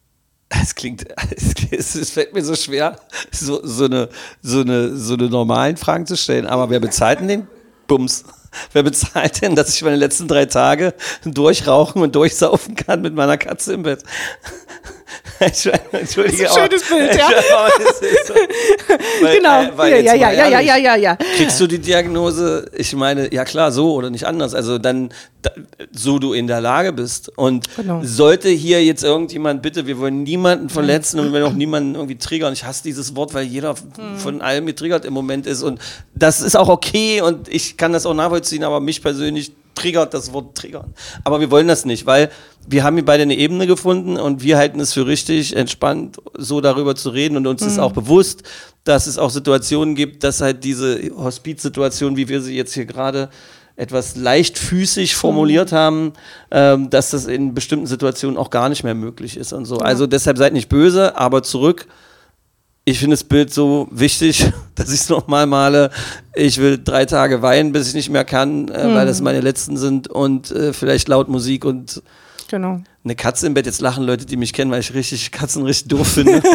Es klingt, [laughs] es, es fällt mir so schwer, so, so, eine, so, eine, so eine normalen Fragen zu stellen. Aber wer bezahlt denn den Bums? [laughs] Wer bezahlt denn, dass ich meine letzten drei Tage durchrauchen und durchsaufen kann mit meiner Katze im Bett? [laughs] Entschuldige. Das ist ein schönes Bild, [laughs] ja. [laughs] Weil, Genau, äh, weil ja, ja, ja, ja, ja, ja, ja. Kriegst du die Diagnose, ich meine, ja klar, so oder nicht anders. Also dann, da, so du in der Lage bist. Und Genau. sollte hier jetzt irgendjemand, bitte, wir wollen niemanden verletzen und wir wollen auch niemanden irgendwie triggern. Ich hasse dieses Wort, weil jeder Hm. von allem getriggert im Moment ist. Und das ist auch okay und ich kann das auch nachvollziehen, aber mich persönlich triggert das Wort triggern. Aber wir wollen das nicht, weil wir haben hier beide eine Ebene gefunden und wir halten es für richtig, entspannt so darüber zu reden und uns ist auch bewusst, dass es auch Situationen gibt, dass halt diese Hospizsituation, wie wir sie jetzt hier gerade etwas leichtfüßig formuliert haben, ähm, dass das in bestimmten Situationen auch gar nicht mehr möglich ist und so. Also deshalb seid nicht böse, aber zurück ich finde das Bild so wichtig, [laughs] dass ich es nochmal male. Ich will drei Tage weinen, bis ich nicht mehr kann, äh, weil das meine letzten sind und äh, vielleicht laut Musik und Genau. Eine Katze im Bett. Jetzt lachen Leute, die mich kennen, weil ich richtig Katzen richtig doof finde. [laughs]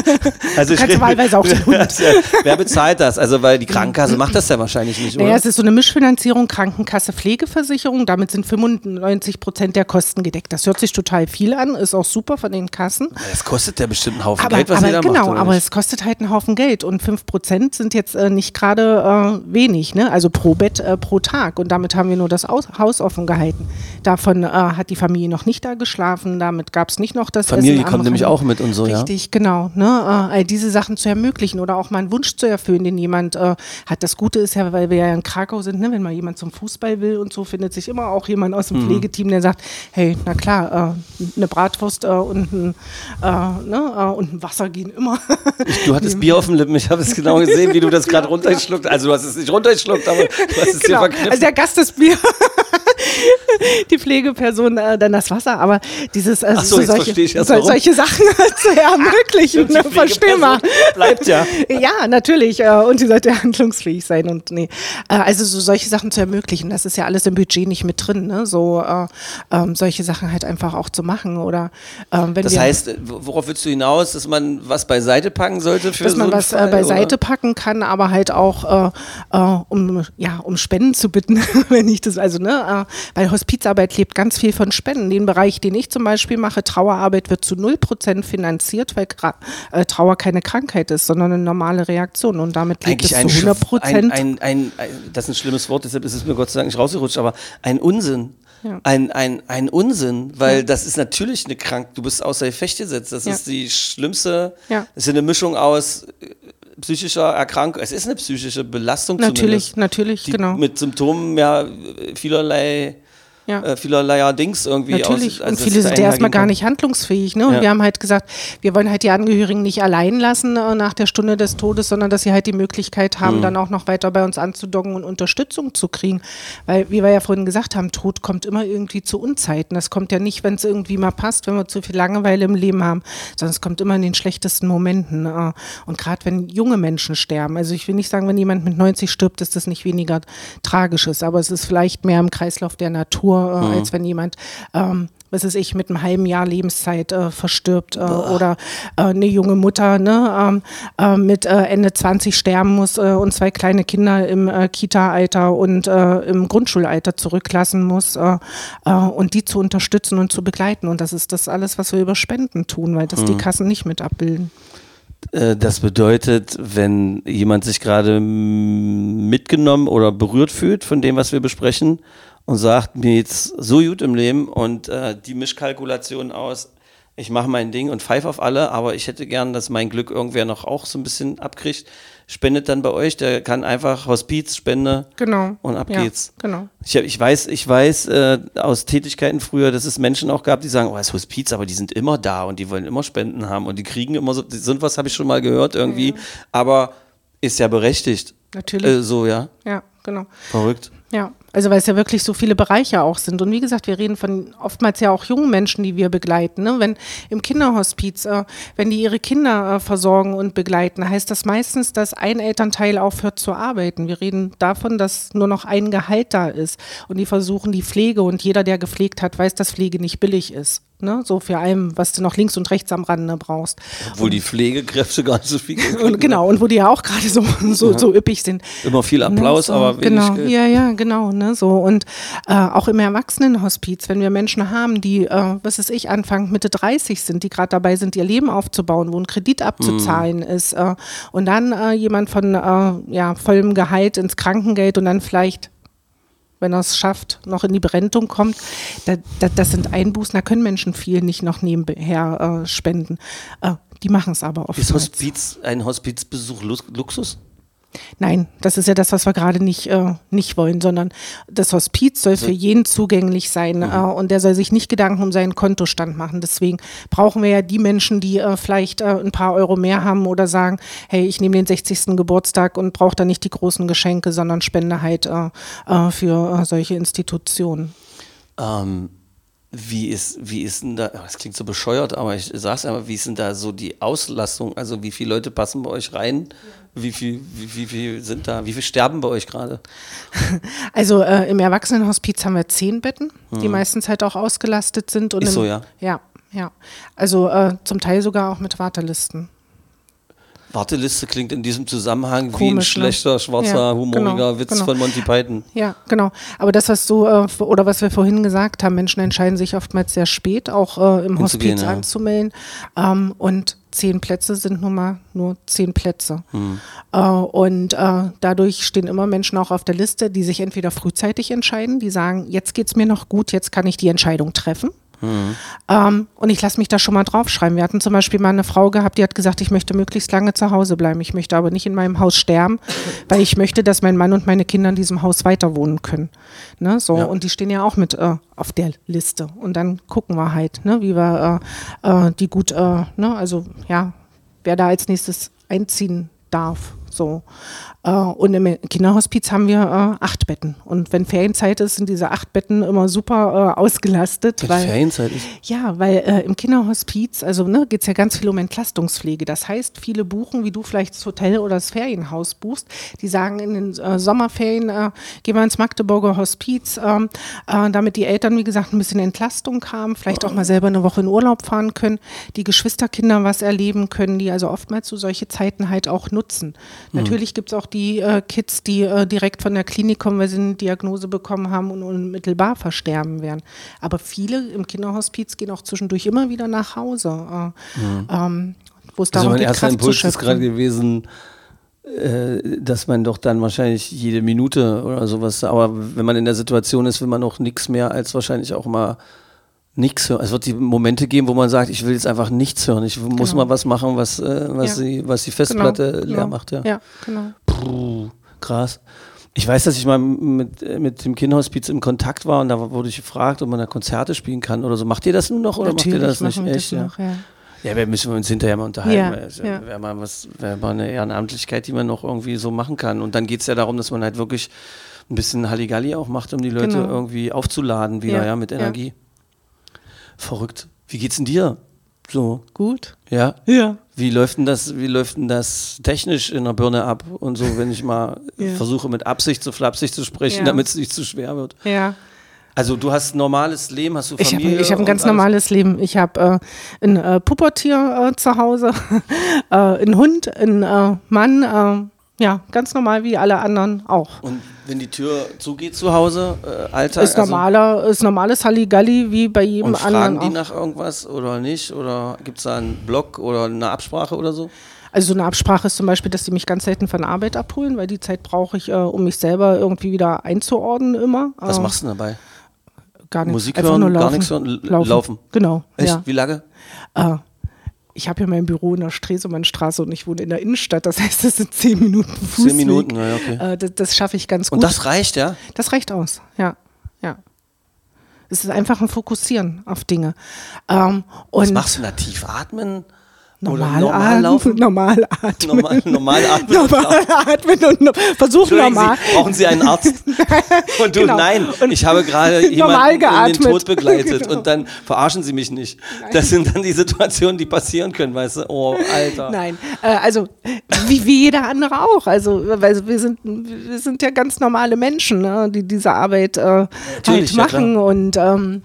Also ich kannst wahlweise auch den Hund. [laughs] Wer bezahlt das? Also weil die Krankenkasse macht das ja wahrscheinlich nicht, Naja, oder? es ist so eine Mischfinanzierung, Krankenkasse, Pflegeversicherung. Damit sind 95 Prozent der Kosten gedeckt. Das hört sich total viel an, ist auch super von den Kassen. Das kostet ja bestimmt einen Haufen Aber, Geld, was aber da genau, macht. aber es kostet halt einen Haufen Geld und 5% sind jetzt äh, nicht gerade äh, wenig, ne? also pro Bett äh, pro Tag und damit haben wir nur das Aus Haus offen gehalten. Davon äh, hat die Familie noch nicht da geschlafen, damit gab es nicht noch das Familie Essen kommt nämlich auch mit und so, ja. Richtig, genau. Ne? Äh, all diese Sachen zu ermöglichen oder auch mal einen Wunsch zu erfüllen, den jemand äh, hat. Das Gute ist ja, weil wir ja in Krakau sind, ne? wenn mal jemand zum Fußball will und so, findet sich immer auch jemand aus Mhm. dem Pflegeteam, der sagt, hey, na klar, äh, eine Bratwurst äh, und, ein, äh, ne? äh, und ein Wasser gehen immer. Du hattest [laughs] Bier auf den Lippen, ich habe es genau gesehen, wie du das gerade [laughs] runtergeschluckt Also du hast es nicht runtergeschluckt, aber du hast es dir genau. verknüpft. Also der Gast ist Bier. [laughs] die Pflegeperson äh, dann das Wasser, aber dieses äh, so, ich erst so, solche Sachen [laughs] zu ermöglichen, ne, versteh mal. Bleibt ja. [laughs] Ja, natürlich. Äh, und sie sollte handlungsfähig sein und nee. Äh, also so solche Sachen zu ermöglichen, das ist ja alles im Budget nicht mit drin, ne? So äh, ähm, solche Sachen halt einfach auch zu machen. Oder ähm, wenn Das heißt, worauf willst du hinaus, dass man was beiseite packen sollte für dass so man was äh, Fall, beiseite oder? packen kann, aber halt auch um ja um Spenden zu bitten, wenn ich das also ne, weil Hospizarbeit lebt ganz viel von Spenden. Den Bereich, den ich zum Beispiel mache, Trauerarbeit wird zu 0% finanziert, weil äh, Trauer keine Krankheit ist, sondern eine normale Reaktion und damit lebt Eigentlich es ein, zu 100 Schw- Prozent. ein, ein, ein, das ist ein schlimmes Wort, deshalb ist es mir Gott sei Dank nicht rausgerutscht, aber ein Unsinn. Ja. Ein, ein, ein Unsinn, weil das ist natürlich eine Krank, du bist außer Gefecht gesetzt. Das Ja. ist die schlimmste, Ja. das ist eine Mischung aus äh, psychischer Erkrankung. Es ist eine psychische Belastung Natürlich, zumindest, natürlich, die genau. mit Symptomen ja äh, vielerlei, Ja. äh, vielerlei Dings irgendwie Natürlich. aus. also und viele sind erstmal gar nicht handlungsfähig. Ne? Und Ja. wir haben halt gesagt, wir wollen halt die Angehörigen nicht allein lassen äh, nach der Stunde des Todes, sondern dass sie halt die Möglichkeit Mhm. haben, dann auch noch weiter bei uns anzudocken und Unterstützung zu kriegen. Weil, wie wir ja vorhin gesagt haben, Tod kommt immer irgendwie zu Unzeiten. Das kommt ja nicht, wenn es irgendwie mal passt, wenn wir zu viel Langeweile im Leben haben, sondern es kommt immer in den schlechtesten Momenten. äh. Und gerade wenn junge Menschen sterben, also ich will nicht sagen, wenn jemand mit 90 stirbt, ist das nicht weniger tragisches, aber es ist vielleicht mehr im Kreislauf der Natur, äh, als wenn jemand, ähm, was weiß ich, mit einem halben Jahr Lebenszeit äh, verstirbt äh, oder äh, eine junge Mutter ne, ähm, äh, mit äh, Ende 20 sterben muss und zwei kleine Kinder im Kita-Alter und im Grundschulalter zurücklassen muss und die zu unterstützen und zu begleiten. Und das ist das alles, was wir über Spenden tun, weil das die Kassen nicht mit abbilden. Das bedeutet, wenn jemand sich gerade mm, mitgenommen oder berührt fühlt von dem, was wir besprechen und sagt, mir jetzt so gut im Leben und äh, die Mischkalkulation aus, ich mache mein Ding und pfeife auf alle, aber ich hätte gern, dass mein Glück irgendwer noch auch so ein bisschen abkriegt, spendet dann bei euch, der kann einfach Hospiz, Spende Genau. und ab ja, geht's. Genau. Ich, hab, ich weiß, ich weiß äh, aus Tätigkeiten früher, dass es Menschen auch gab, die sagen, oh, das ist Hospiz, aber die sind immer da und die wollen immer Spenden haben und die kriegen immer so, so was habe ich schon mal gehört irgendwie, aber ist ja berechtigt. Natürlich. Äh, so, ja, Ja, genau. verrückt. Ja, also weil es ja wirklich so viele Bereiche auch sind. Und wie gesagt, wir reden von oftmals ja auch jungen Menschen, die wir begleiten. Ne? Wenn im Kinderhospiz, äh, wenn die ihre Kinder äh, versorgen und begleiten, heißt das meistens, dass ein Elternteil aufhört zu arbeiten. Wir reden davon, dass nur noch ein Gehalt da ist. Und die versuchen die Pflege und jeder, der gepflegt hat, weiß, dass Pflege nicht billig ist. Ne? So für allem, was du noch links und rechts am Rande brauchst. Obwohl die Pflegekräfte [laughs] gar nicht so viel. Und genau, und wo die ja auch gerade so, so, so üppig sind. Immer viel Applaus, Ne, so, aber wenig genau, Geld. ja, ja, genau, ne, so und äh, auch im Erwachsenenhospiz, wenn wir Menschen haben, die, äh, was ist ich, Anfang Mitte 30 sind, die gerade dabei sind, ihr Leben aufzubauen, wo ein Kredit abzuzahlen Mhm. ist äh, und dann äh, jemand von äh, ja vollem Gehalt ins Krankengeld und dann vielleicht wenn er es schafft, noch in die Berentung kommt, da, da, das sind Einbußen, da können Menschen viel nicht noch nebenher äh, spenden. Die machen es aber oft. Ist Hospiz, ein Hospizbesuch Lux- Luxus? Nein, das ist ja das, was wir gerade nicht, äh, nicht wollen, sondern das Hospiz soll für jeden zugänglich sein äh, und der soll sich nicht Gedanken um seinen Kontostand machen. Deswegen brauchen wir ja die Menschen, die äh, vielleicht äh, ein paar Euro mehr haben oder sagen, hey, ich nehme den 60. Geburtstag und brauche da nicht die großen Geschenke, sondern spende halt äh, äh, für solche Institutionen. Ähm, wie ist, wie ist denn da, das klingt so bescheuert, aber ich sag's einfach, wie ist denn da so die Auslastung? Also wie viele Leute passen bei euch rein? Wie viel, wie, wie viel sind da, wie viel sterben bei euch gerade? [laughs] Also äh, im Erwachsenenhospiz haben wir zehn Betten, die meistens halt auch ausgelastet sind. Und Ist im, so, ja? Ja, ja. Also äh, zum Teil sogar auch mit Wartelisten. Warteliste klingt in diesem Zusammenhang wie ein Komisch, ne? schlechter, schwarzer, Ja, humoriger genau, Witz genau. von Monty Python. Ja, genau. Aber das, was du, äh, oder was wir vorhin gesagt haben, Menschen entscheiden sich oftmals sehr spät, auch äh, im Hospiz ja. anzumelden. Ähm, und zehn Plätze sind nun mal nur zehn Plätze. Hm. Äh, und äh, dadurch stehen immer Menschen auch auf der Liste, die sich entweder frühzeitig entscheiden, die sagen, jetzt geht's mir noch gut, jetzt kann ich die Entscheidung treffen. Hm. Ähm, und ich lasse mich da schon mal draufschreiben. Wir hatten zum Beispiel mal eine Frau gehabt, die hat gesagt, ich möchte möglichst lange zu Hause bleiben. Ich möchte aber nicht in meinem Haus sterben, weil ich möchte, dass mein Mann und meine Kinder in diesem Haus weiter wohnen können. Ne, so, Ja. Und die stehen ja auch mit äh, auf der Liste. Und dann gucken wir halt, ne, wie wir äh, äh, die gut, äh, ne, also ja, wer da als nächstes einziehen darf. So. Äh, und im Kinderhospiz haben wir äh, acht Betten. Und wenn Ferienzeit ist, sind diese acht Betten immer super äh, ausgelastet. Wenn weil, Ferienzeit ist. ja, weil im Kinderhospiz, also ne, geht es ja ganz viel um Entlastungspflege. Das heißt, viele buchen, wie du vielleicht das Hotel oder das Ferienhaus buchst, die sagen, in den Sommerferien gehen wir ins Magdeburger Hospiz, ähm, äh, damit die Eltern, wie gesagt, ein bisschen Entlastung haben, vielleicht auch mal selber eine Woche in Urlaub fahren können, die Geschwisterkinder was erleben können, die also oftmals so solche Zeiten halt auch nutzen. Natürlich gibt es auch die äh, Kids, die äh, direkt von der Klinik kommen, weil sie eine Diagnose bekommen haben und unmittelbar versterben werden. Aber viele im Kinderhospiz gehen auch zwischendurch immer wieder nach Hause, äh, ähm, wo es Also darum mein geht, erster Kraft Impuls ist gerade gewesen, äh, dass man doch dann wahrscheinlich jede Minute oder sowas, aber wenn man in der Situation ist, will man auch nichts mehr als wahrscheinlich auch mal nichts hören. Es wird die Momente geben, wo man sagt, ich will jetzt einfach nichts hören. Ich muss Genau. mal was machen, was, äh, was, Ja. die, was die Festplatte Genau, leer genau. macht. Ja. Ja, genau. Puh, krass. Ich weiß, dass ich mal mit, äh, mit dem Kinderhospiz im Kontakt war und da wurde ich gefragt, ob man da Konzerte spielen kann oder so. Macht ihr das nun noch oder macht ihr das nicht wir echt? das ja? noch, ja. Ja, wir müssen uns hinterher mal unterhalten. Ja, es ja. Wäre mal was, wäre mal eine Ehrenamtlichkeit, die man noch irgendwie so machen kann. Und dann geht es ja darum, dass man halt wirklich ein bisschen Halligalli auch macht, um die Leute Genau. irgendwie aufzuladen wieder, ja, Ja, mit. Energie. Verrückt. Wie geht's denn dir? So, Gut. ja? Ja. Wie läuft denn das, wie läuft denn das technisch in der Birne ab und so, wenn ich mal [laughs] Ja. versuche mit Absicht zu flapsig zu sprechen, Ja. damit es nicht zu schwer wird? Ja. Also du hast ein normales Leben, hast du Ich habe Familie? ich hab ein ganz alles? normales Leben. Ich habe äh, ein äh, Puppertier äh, zu Hause, [laughs] äh, einen Hund, einen äh, Mann. Ja, ganz normal wie alle anderen auch. Und wenn die Tür zugeht zu Hause, äh, Alter, Ist, normaler, ist normales Halligalli wie bei jedem Und fragen anderen. die auch. nach irgendwas oder nicht? Oder gibt es da einen Blog oder eine Absprache oder so? Also so eine Absprache ist zum Beispiel, dass sie mich ganz selten von Arbeit abholen, weil die Zeit brauche ich, äh, um mich selber irgendwie wieder einzuordnen immer. Was äh, machst du denn dabei? Gar nichts. Musik Einfach hören, nur gar laufen. nichts hören, laufen. laufen? Genau. Echt? Ja. Wie lange? Äh, ich habe ja mein Büro in der Stresemannstraße und ich wohne in der Innenstadt. Das heißt, das sind zehn Minuten Fußweg. Zehn Minuten, ja, okay. Äh, das das schaffe ich ganz gut. Und das reicht, ja? Das reicht aus, ja. ja. Es ist einfach ein Fokussieren auf Dinge. Ähm, Was und machst du da? Tief atmen? Normal, normal atmen, laufen? normal atmen. [laughs] Normal, normal atmen. Normal [laughs] atmen und no- normal. Sie, brauchen Sie einen Arzt? [laughs] Und du, Genau. nein, Und ich habe gerade jemanden in den. Tod begleitet Genau. und dann verarschen Sie mich nicht. Das sind dann die Situationen, die passieren können, weißt du? Oh, Alter. Nein, äh, also wie, wie jeder andere auch. Also weil wir sind, wir sind ja ganz normale Menschen, ne, die diese Arbeit äh, halt Natürlich, ja, machen und ähm,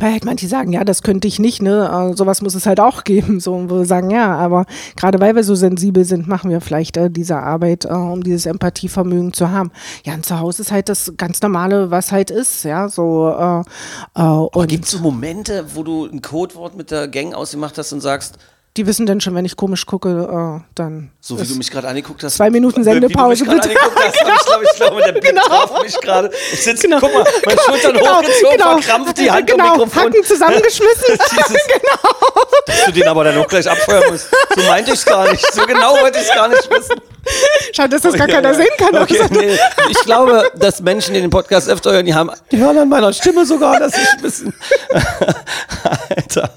weil halt manche sagen, ja, das könnte ich nicht, ne? Äh, sowas muss es halt auch [laughs] geben. So, und wir sagen, ja, aber gerade weil wir so sensibel sind, machen wir vielleicht äh, diese Arbeit, äh, um dieses Empathievermögen zu haben. Ja, und zu Hause ist halt das ganz normale, was halt ist, ja, so äh, äh, und Gibt es so Momente, wo du ein Codewort mit der Gang ausgemacht hast und sagst, die wissen dann schon, wenn ich komisch gucke, äh, dann so wie du mich gerade angeguckt hast. Zwei Minuten mich Sendepause, bitte. hast, aber Ich glaube, ich glaube, der Blick Genau. traf mich gerade. Ich sitze, Genau. guck mal, meine Schultern hochgezogen, verkrampft die Hand genau, am Mikrofon. Hacken zusammengeschmissen. [laughs] [laughs] Jesus. Dass du den aber dann auch gleich abfeuern musst. So meinte ich es gar nicht. So genau wollte ich es gar nicht wissen. Schade, dass das gar Ja, keiner ja. sehen kann. Okay, Also, nee. Ich glaube, dass Menschen, die den Podcast öfter hören, die haben, die hören an meiner Stimme sogar, dass ich ein bisschen. [laughs] Alter.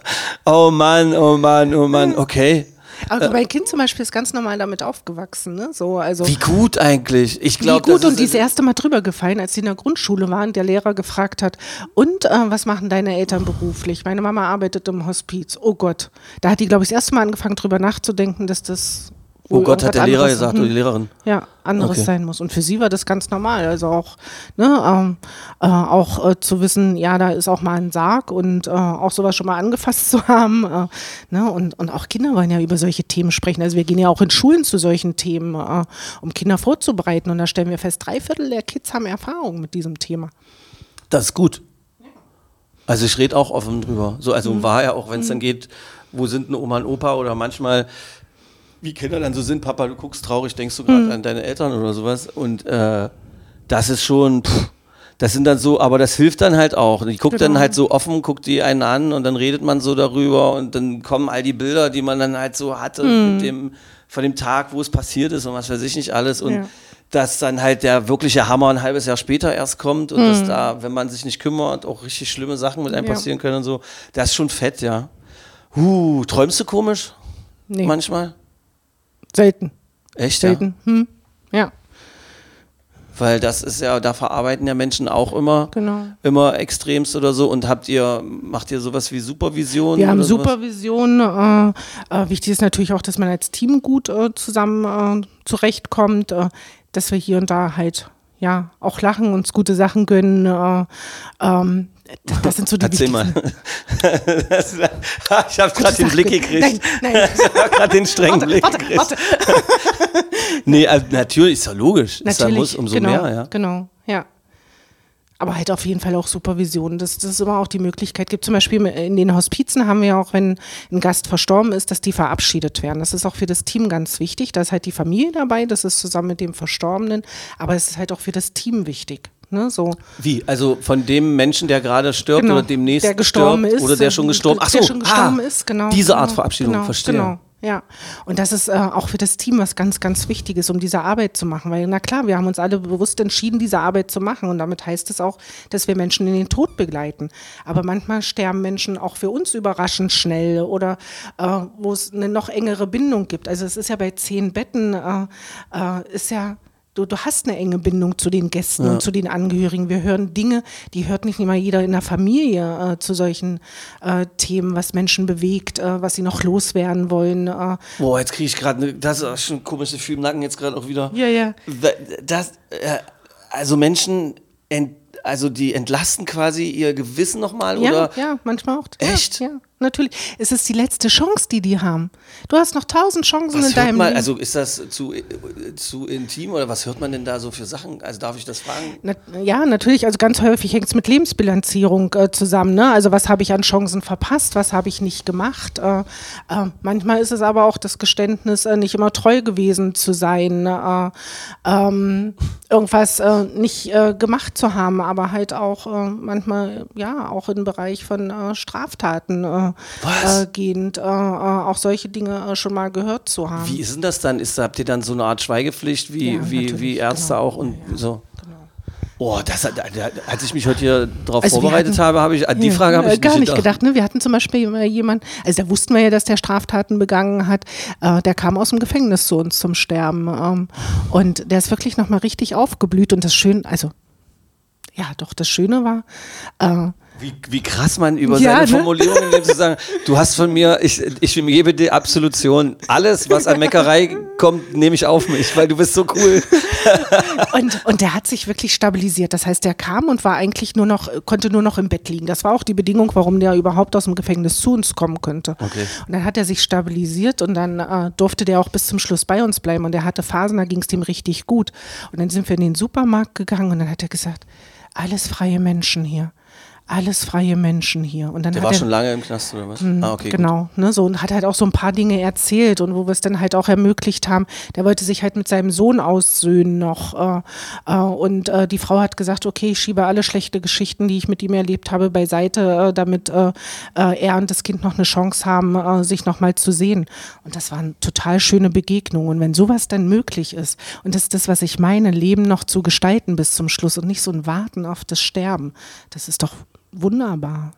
Oh Mann, oh Mann, oh Mann. Okay. Aber mein Kind zum Beispiel ist ganz normal damit aufgewachsen. Ne? So, also, Wie gut eigentlich. Ich Wie glaube, gut und die ist das erste Mal drüber gefallen, als sie in der Grundschule waren, der Lehrer gefragt hat, und äh, was machen deine Eltern beruflich? Meine Mama arbeitet im Hospiz. Oh Gott. Da hat die, glaube ich, das erste Mal angefangen, drüber nachzudenken, dass das. Oh Gott, hat der Lehrer gesagt hm, oder die Lehrerin. Ja, anderes Okay. sein muss. Und für sie war das ganz normal. Also auch, ne, ähm, äh, auch äh, zu wissen, ja, da ist auch mal ein Sarg und äh, auch sowas schon mal angefasst [laughs] zu haben. Äh, ne, und, und auch Kinder wollen ja über solche Themen sprechen. Also wir gehen ja auch in Schulen zu solchen Themen, äh, um Kinder vorzubereiten. Und da stellen wir fest, drei Viertel der Kids haben Erfahrung mit diesem Thema. Das ist gut. Also ich rede auch offen drüber. So, also Mhm. war ja auch, wenn es dann geht, wo sind ein Oma und Opa oder manchmal, wie Kinder dann so sind, Papa, du guckst traurig, denkst du Mhm. gerade an deine Eltern oder sowas. Und äh, das ist schon, pff, das sind dann so, aber das hilft dann halt auch. Die guckt dann Genau. halt so offen, guckt die einen an und dann redet man so darüber und dann kommen all die Bilder, die man dann halt so hatte Mhm. mit dem, von dem Tag, wo es passiert ist und was weiß ich nicht alles. Und Ja. dass dann halt der wirkliche Hammer ein halbes Jahr später erst kommt und Mhm. dass da, wenn man sich nicht kümmert, auch richtig schlimme Sachen mit einem Ja. passieren können und so. Das ist schon fett, ja. Huh, träumst du komisch? Nee, Manchmal? Selten. Echt, ja? Selten. Hm. Ja, Weil das ist ja, da verarbeiten ja Menschen auch immer, Genau. immer extremst oder so. Und habt ihr, macht ihr sowas wie Supervision? Wir haben? Supervision. Äh, äh, wichtig ist natürlich auch, dass man als Team gut äh, zusammen äh, zurechtkommt, äh, dass wir hier und da halt ja auch lachen, uns gute Sachen gönnen. Äh, ähm, das, das sind so die Erzähl mal. [laughs] Das- ich habe gerade den. Blick gekriegt. Nein, nein. [laughs] Ich habe gerade den strengen Warte, Blick warte, gekriegt. warte. [laughs] Nee, also natürlich, ist ja logisch. Ist ja Natürlich, muss umso genau, mehr, ja. Genau, ja. Aber halt auf jeden Fall auch Supervision, dass es immer auch die Möglichkeit gibt. Zum Beispiel in den Hospizen haben wir auch, wenn ein Gast verstorben ist, dass die verabschiedet werden. Das ist auch für das Team ganz wichtig. Da ist halt die Familie dabei, das ist zusammen mit dem Verstorbenen, aber es ist halt auch für das Team wichtig. Ne, so. Wie? Also von dem Menschen, der gerade stirbt Genau, oder demnächst der gestorben stirbt ist, oder der schon äh, gestorben der Ach so, schon gestorben ah, ist, genau. Diese Art genau, Verabschiedung, genau, verstehe. Genau. Ja, und das ist äh, auch für das Team was ganz, ganz Wichtiges, um diese Arbeit zu machen. Weil, na klar, wir haben uns alle bewusst entschieden, diese Arbeit zu machen. Und damit heißt es auch, dass wir Menschen in den Tod begleiten. Aber manchmal sterben Menschen auch für uns überraschend schnell oder äh, wo es eine noch engere Bindung gibt. Also es ist ja bei zehn Betten, äh, äh, ist ja Du, du hast eine enge Bindung zu den Gästen und zu den Angehörigen. Wir hören Dinge, die hört nicht immer jeder in der Familie äh, zu solchen äh, Themen, was Menschen bewegt, äh, was sie noch loswerden wollen. Äh, Boah, jetzt kriege ich gerade, das ist schon ein komisches Gefühl im Nacken jetzt gerade auch wieder. Ja, ja. Das, äh, also Menschen, ent, also die entlasten quasi ihr Gewissen nochmal ja, oder? ja, manchmal auch. Echt? Ja, ja, natürlich. Es ist die letzte Chance, die die haben. Du hast noch tausend Chancen Was in deinem man, Leben. also ist das zu, äh, zu intim oder was hört man denn da so für Sachen? Also darf ich das fragen? Na, ja, natürlich. Also ganz häufig hängt es mit Lebensbilanzierung äh, zusammen. Ne? Also was habe ich an Chancen verpasst, was habe ich nicht gemacht. Äh, äh, manchmal ist es aber auch das Geständnis, äh, nicht immer treu gewesen zu sein, äh, ähm, irgendwas nicht gemacht zu haben, aber halt auch manchmal ja auch im Bereich von Straftaten Was? äh, gehend äh, äh, auch solche Dinge äh, schon mal gehört zu haben. Wie ist denn das dann? Ist, habt ihr dann so eine Art Schweigepflicht wie, Ja, wie, wie Ärzte genau. auch und Ja, so? Genau. Oh, das, als ich mich heute hier drauf Also vorbereitet hatten- habe, habe ich, an die Ja, Frage habe ich gar nicht nicht gedacht. Ne? Wir hatten zum Beispiel jemanden, also da wussten wir ja, dass der Straftaten begangen hat. Äh, der kam aus dem Gefängnis zu uns zum Sterben. Ähm, und der ist wirklich nochmal richtig aufgeblüht. Und das Schöne, also ja, doch, das Schöne war, äh, Wie, wie krass man über Ja, seine ne? Formulierungen lebt, zu sagen, [laughs] du hast von mir, ich, ich gebe dir Absolution. Alles, was an Meckerei kommt, nehme ich auf mich, weil du bist so cool. [laughs] Und, und der hat sich wirklich stabilisiert. Das heißt, der kam und war eigentlich nur noch, konnte nur noch im Bett liegen. Das war auch die Bedingung, warum der überhaupt aus dem Gefängnis zu uns kommen könnte. Okay. Und dann hat er sich stabilisiert und dann äh, durfte der auch bis zum Schluss bei uns bleiben. Und er hatte Phasen, da ging es ihm richtig gut. Und dann sind wir in den Supermarkt gegangen und dann hat er gesagt, alles freie Menschen hier. Alles freie Menschen hier. Und dann Der war er, schon lange im Knast, oder was? ah, okay. gut. genau, ne, so und hat halt auch so ein paar Dinge erzählt und wo wir es dann halt auch ermöglicht haben. Der wollte sich halt mit seinem Sohn aussöhnen noch äh, äh, und äh, die Frau hat gesagt, okay, ich schiebe alle schlechte Geschichten, die ich mit ihm erlebt habe, beiseite, äh, damit äh, äh, er und das Kind noch eine Chance haben, sich noch mal zu sehen. Und das waren total schöne Begegnungen. Und wenn sowas dann möglich ist und das ist das, was ich meine, Leben noch zu gestalten bis zum Schluss und nicht so ein Warten auf das Sterben, das ist doch wunderbar.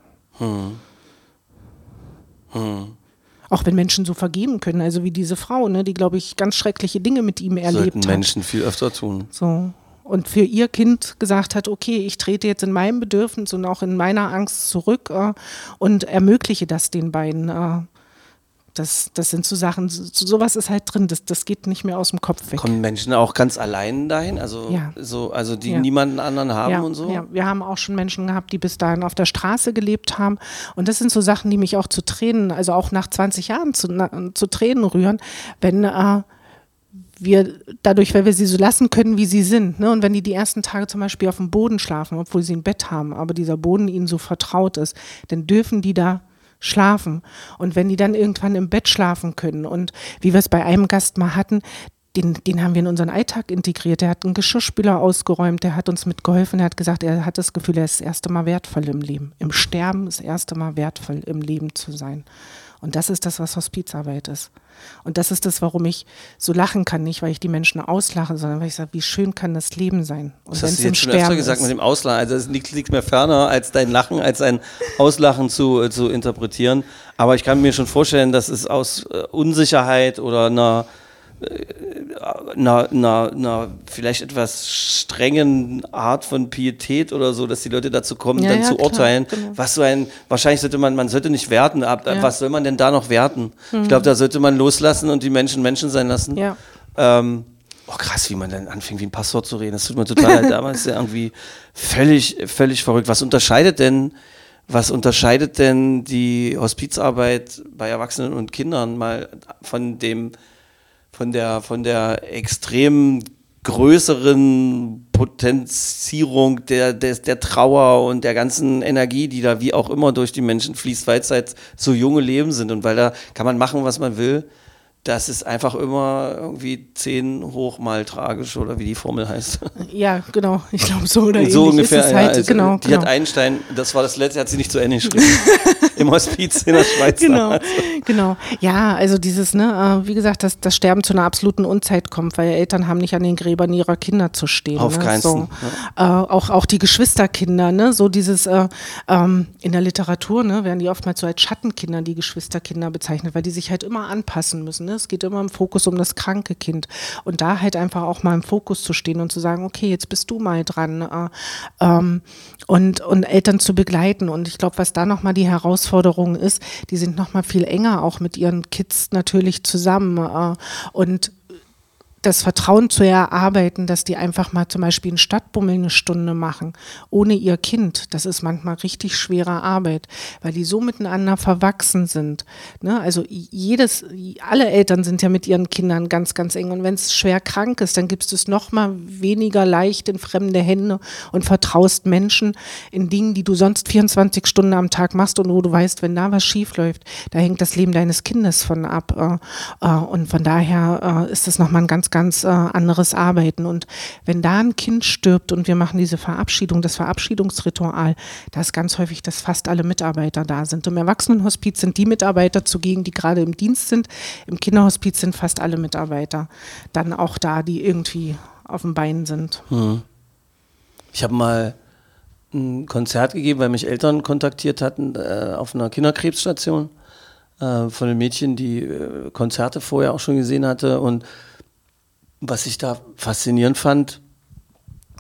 Auch wenn Menschen so vergeben können, also wie diese Frau, ne, die, glaube ich, ganz schreckliche Dinge mit ihm Sollten erlebt hat. Menschen viel öfter tun. So. Und für ihr Kind gesagt hat, okay, ich trete jetzt in meinem Bedürfnis und auch in meiner Angst zurück äh, und ermögliche das den beiden. Äh, das, das sind so Sachen, so, sowas ist halt drin, das, das geht nicht mehr aus dem Kopf weg. Kommen Menschen auch ganz allein dahin? Also, Ja. so, also die Ja. niemanden anderen haben ja, und so? Ja, wir haben auch schon Menschen gehabt, die bis dahin auf der Straße gelebt haben. Und das sind so Sachen, die mich auch zu Tränen, also auch nach 20 Jahren zu, na, zu Tränen rühren, wenn äh, wir dadurch, weil wir sie so lassen können, wie sie sind. Ne? Und wenn die die ersten Tage zum Beispiel auf dem Boden schlafen, obwohl sie ein Bett haben, aber dieser Boden ihnen so vertraut ist, dann dürfen die da schlafen. Und wenn die dann irgendwann im Bett schlafen können und wie wir es bei einem Gast mal hatten, den, den haben wir in unseren Alltag integriert. Der hat einen Geschirrspüler ausgeräumt, der hat uns mitgeholfen, er hat gesagt, er hat das Gefühl, er ist das erste Mal wertvoll im Leben. Im Sterben das erste Mal wertvoll im Leben zu sein. Und das ist das, was Hospizarbeit ist. Und das ist das, warum ich so lachen kann, nicht weil ich die Menschen auslache, sondern weil ich sage, wie schön kann das Leben sein. Und Das hast du jetzt schon öfter gesagt ist. mit dem Auslachen. Also es liegt, liegt mir ferner, als dein Lachen, als ein Auslachen zu, äh, zu interpretieren. Aber ich kann mir schon vorstellen, dass es aus äh, Unsicherheit oder einer, einer, einer, einer vielleicht etwas strengen Art von Pietät oder so, dass die Leute dazu kommen, Ja, dann ja, zu klar, urteilen. genau. Was so ein, wahrscheinlich sollte man, man sollte nicht werten, ab, Ja. Mhm. was soll man denn da noch werten? Ich glaube, da sollte man loslassen und die Menschen Menschen sein lassen. Ja. Ähm, oh krass, wie man dann anfängt, wie ein Passwort zu reden. Das tut mir total leid. Damals ja irgendwie völlig, völlig verrückt. Was unterscheidet denn, was unterscheidet denn die Hospizarbeit bei Erwachsenen und Kindern mal von dem, von der, von der extrem größeren Potenzierung der, der, der Trauer und der ganzen Energie, die da wie auch immer durch die Menschen fließt, weil es halt so junge Leben sind und weil da kann man machen, was man will. Das ist einfach immer irgendwie 10 hoch mal tragisch oder wie die Formel heißt. [laughs] Ja, genau. Ich glaube so oder so ungefähr. ja, halt. also genau, die genau. hat Einstein, das war das letzte, hat sie nicht zu Ende geschrieben. [laughs] Im Hospiz in der Schweiz. Genau, damals. genau. Ja, also dieses, ne, äh, wie gesagt, dass das Sterben zu einer absoluten Unzeit kommt, weil Eltern haben nicht an den Gräbern ihrer Kinder zu stehen. Auf ne? keinen so. Fall, Äh, auch, auch die Geschwisterkinder, ne, so dieses, äh, ähm, in der Literatur, ne, werden die oftmals so als Schattenkinder, die Geschwisterkinder bezeichnet, weil die sich halt immer anpassen müssen. Ne? Es geht immer im Fokus um das kranke Kind. Und da halt einfach auch mal im Fokus zu stehen und zu sagen, okay, jetzt bist du mal dran. Äh, ähm, und, und Eltern zu begleiten. Und ich glaube, was da nochmal die Herausforderung ist, die sind nochmal viel enger auch mit ihren Kids natürlich zusammen. Äh, und das Vertrauen zu erarbeiten, dass die einfach mal zum Beispiel einen Stadtbummel eine Stunde machen, ohne ihr Kind. Das ist manchmal richtig schwere Arbeit, weil die so miteinander verwachsen sind. Ne? Also jedes, alle Eltern sind ja mit ihren Kindern ganz, ganz eng. Und wenn es schwer krank ist, dann gibst du es noch mal weniger leicht in fremde Hände und vertraust Menschen in Dingen, die du sonst 24 Stunden am Tag machst und wo du weißt, wenn da was schief läuft, da hängt das Leben deines Kindes von ab. Äh, äh, und von daher äh, ist das nochmal ein ganz, ganz äh, anderes Arbeiten. Und wenn da ein Kind stirbt und wir machen diese Verabschiedung, das Verabschiedungsritual, da ist ganz häufig, dass fast alle Mitarbeiter da sind. Im Erwachsenenhospiz sind die Mitarbeiter zugegen, die gerade im Dienst sind. Im Kinderhospiz sind fast alle Mitarbeiter dann auch da, die irgendwie auf dem Bein sind. Ich habe mal ein Konzert gegeben, weil mich Eltern kontaktiert hatten äh, auf einer Kinderkrebsstation äh, von einem Mädchen, die äh, Konzerte vorher auch schon gesehen hatte. Und was ich da faszinierend fand,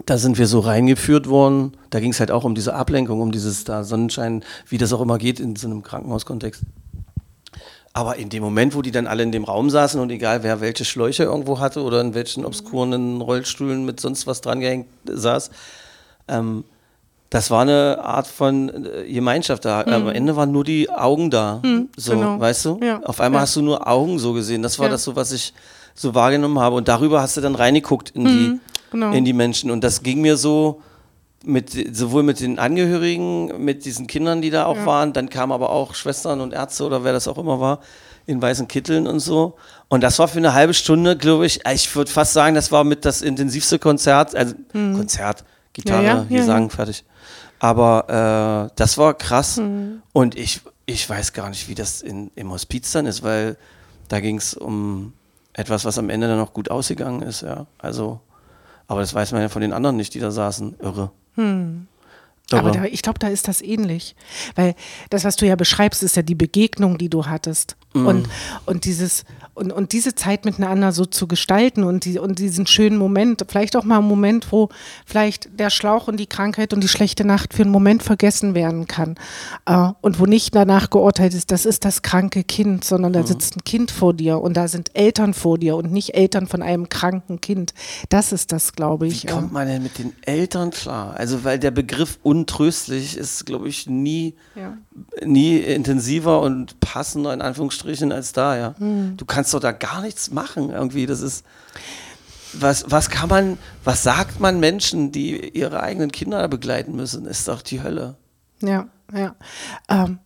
da sind wir so reingeführt worden. Da ging es halt auch um diese Ablenkung, um dieses da Sonnenschein, wie das auch immer geht in so einem Krankenhauskontext. Aber in dem Moment, wo die dann alle in dem Raum saßen und egal wer welche Schläuche irgendwo hatte oder in welchen obskuren Rollstühlen mit sonst was dran gehängt saß, ähm, das war eine Art von äh, Gemeinschaft da. Am Ende waren nur die Augen da. so, genau. weißt du? Ja, Auf einmal ja. hast du nur Augen so gesehen. Das war Ja. das so, was ich so wahrgenommen habe. Und darüber hast du dann reingeguckt in, die, genau. in die Menschen. Und das ging mir so mit, sowohl mit den Angehörigen, mit diesen Kindern, die da auch waren, dann kamen aber auch Schwestern und Ärzte oder wer das auch immer war, in weißen Kitteln und so. Und das war für eine halbe Stunde, glaube ich, ich würde fast sagen, das war mit das intensivste Konzert, also Konzert, Gitarre, Ja, ja, wir ja, sagen fertig. Aber äh, das war krass. Und ich, ich weiß gar nicht, wie das in, im Hospiz dann ist, weil da ging es um etwas, was am Ende dann noch gut ausgegangen ist, ja. Also, aber das weiß man ja von den anderen nicht, die da saßen. Irre. Aber Irre. da, ich glaube, da ist das ähnlich. Weil das, was du ja beschreibst, ist ja die Begegnung, die du hattest. Und, und, dieses, und, und diese Zeit miteinander so zu gestalten und, die, und diesen schönen Moment, vielleicht auch mal einen Moment, wo vielleicht der Schlauch und die Krankheit und die schlechte Nacht für einen Moment vergessen werden kann. Äh, und wo nicht danach geurteilt ist, das ist das kranke Kind, sondern da sitzt ein Kind vor dir und da sind Eltern vor dir und nicht Eltern von einem kranken Kind. Das ist das, glaube ich. Wie kommt man denn mit den Eltern klar? Also, weil der Begriff untröstlich ist, glaube ich, nie, Ja. nie intensiver und passender in Anführungsstrichen als da, ja. Hm. Du kannst doch da gar nichts machen, irgendwie. Das ist. Was, was kann man, was sagt man Menschen, die ihre eigenen Kinder begleiten müssen? Ist doch die Hölle. Ja, ja. Ähm,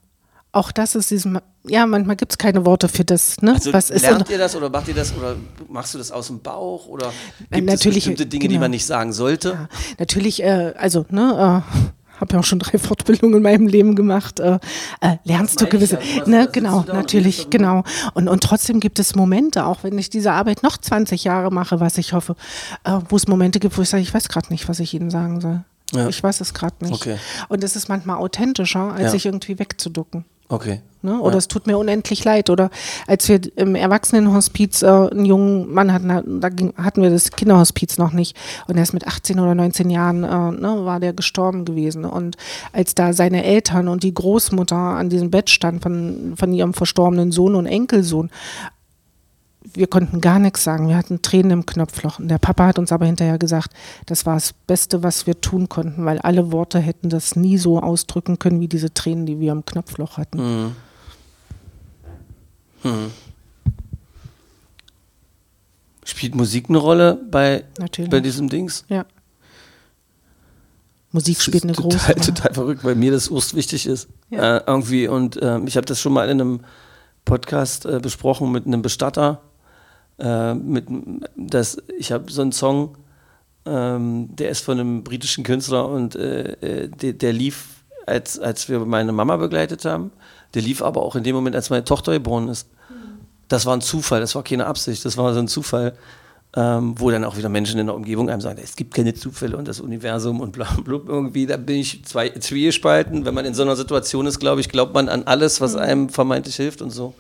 auch das ist diesem, ja, manchmal gibt es keine Worte für das, ne? Also Was ist lernt ihr das oder macht ihr das oder machst du das aus dem Bauch oder Äh, gibt natürlich, es bestimmte Dinge, die genau. man nicht sagen sollte? ja, natürlich, äh, also, ne, äh, habe ja auch schon drei [laughs] Fortbildungen in meinem Leben gemacht, äh, äh, lernst du gewisse, ja, ne, genau, und natürlich, genau. Und, und trotzdem gibt es Momente, auch wenn ich diese Arbeit noch 20 Jahre mache, was ich hoffe, äh, wo es Momente gibt, wo ich sage, ich weiß gerade nicht, was ich Ihnen sagen soll. Ja. Ich weiß es gerade nicht. Okay. Und es ist manchmal authentischer, als Ja. sich irgendwie wegzuducken. Okay. Ne? Oder Ja. es tut mir unendlich leid. Oder als wir im Erwachsenenhospiz äh, einen jungen Mann hatten, da ging, hatten wir das Kinderhospiz noch nicht. Und er ist mit 18 oder 19 Jahren, äh, ne, war der gestorben gewesen. Und als da seine Eltern und die Großmutter an diesem Bett stand von, von ihrem verstorbenen Sohn und Enkelsohn, wir konnten gar nichts sagen. Wir hatten Tränen im Knopfloch. Und der Papa hat uns aber hinterher gesagt, das war das Beste, was wir tun konnten, weil alle Worte hätten das nie so ausdrücken können wie diese Tränen, die wir im Knopfloch hatten. Spielt Musik eine Rolle bei, Natürlich. bei diesem Dings? Ja. Musik spielt eine große Rolle. total verrückt, weil mir das urst wichtig ist. Ja. Äh, irgendwie. Und ähm, ich habe das schon mal in einem Podcast äh, besprochen mit einem Bestatter. Äh, mit, das, ich habe so einen Song, ähm, der ist von einem britischen Künstler und äh, äh, der, der lief, als, als wir meine Mama begleitet haben. Der lief aber auch in dem Moment, als meine Tochter geboren ist. Das war ein Zufall, das war keine Absicht, das war so ein Zufall, ähm, wo dann auch wieder Menschen in der Umgebung einem sagen, es gibt keine Zufälle und das Universum und bla bla irgendwie, da bin ich zwei, zwiegespalten. Wenn man in so einer Situation ist, glaube ich, glaubt man an alles, was einem vermeintlich hilft und so.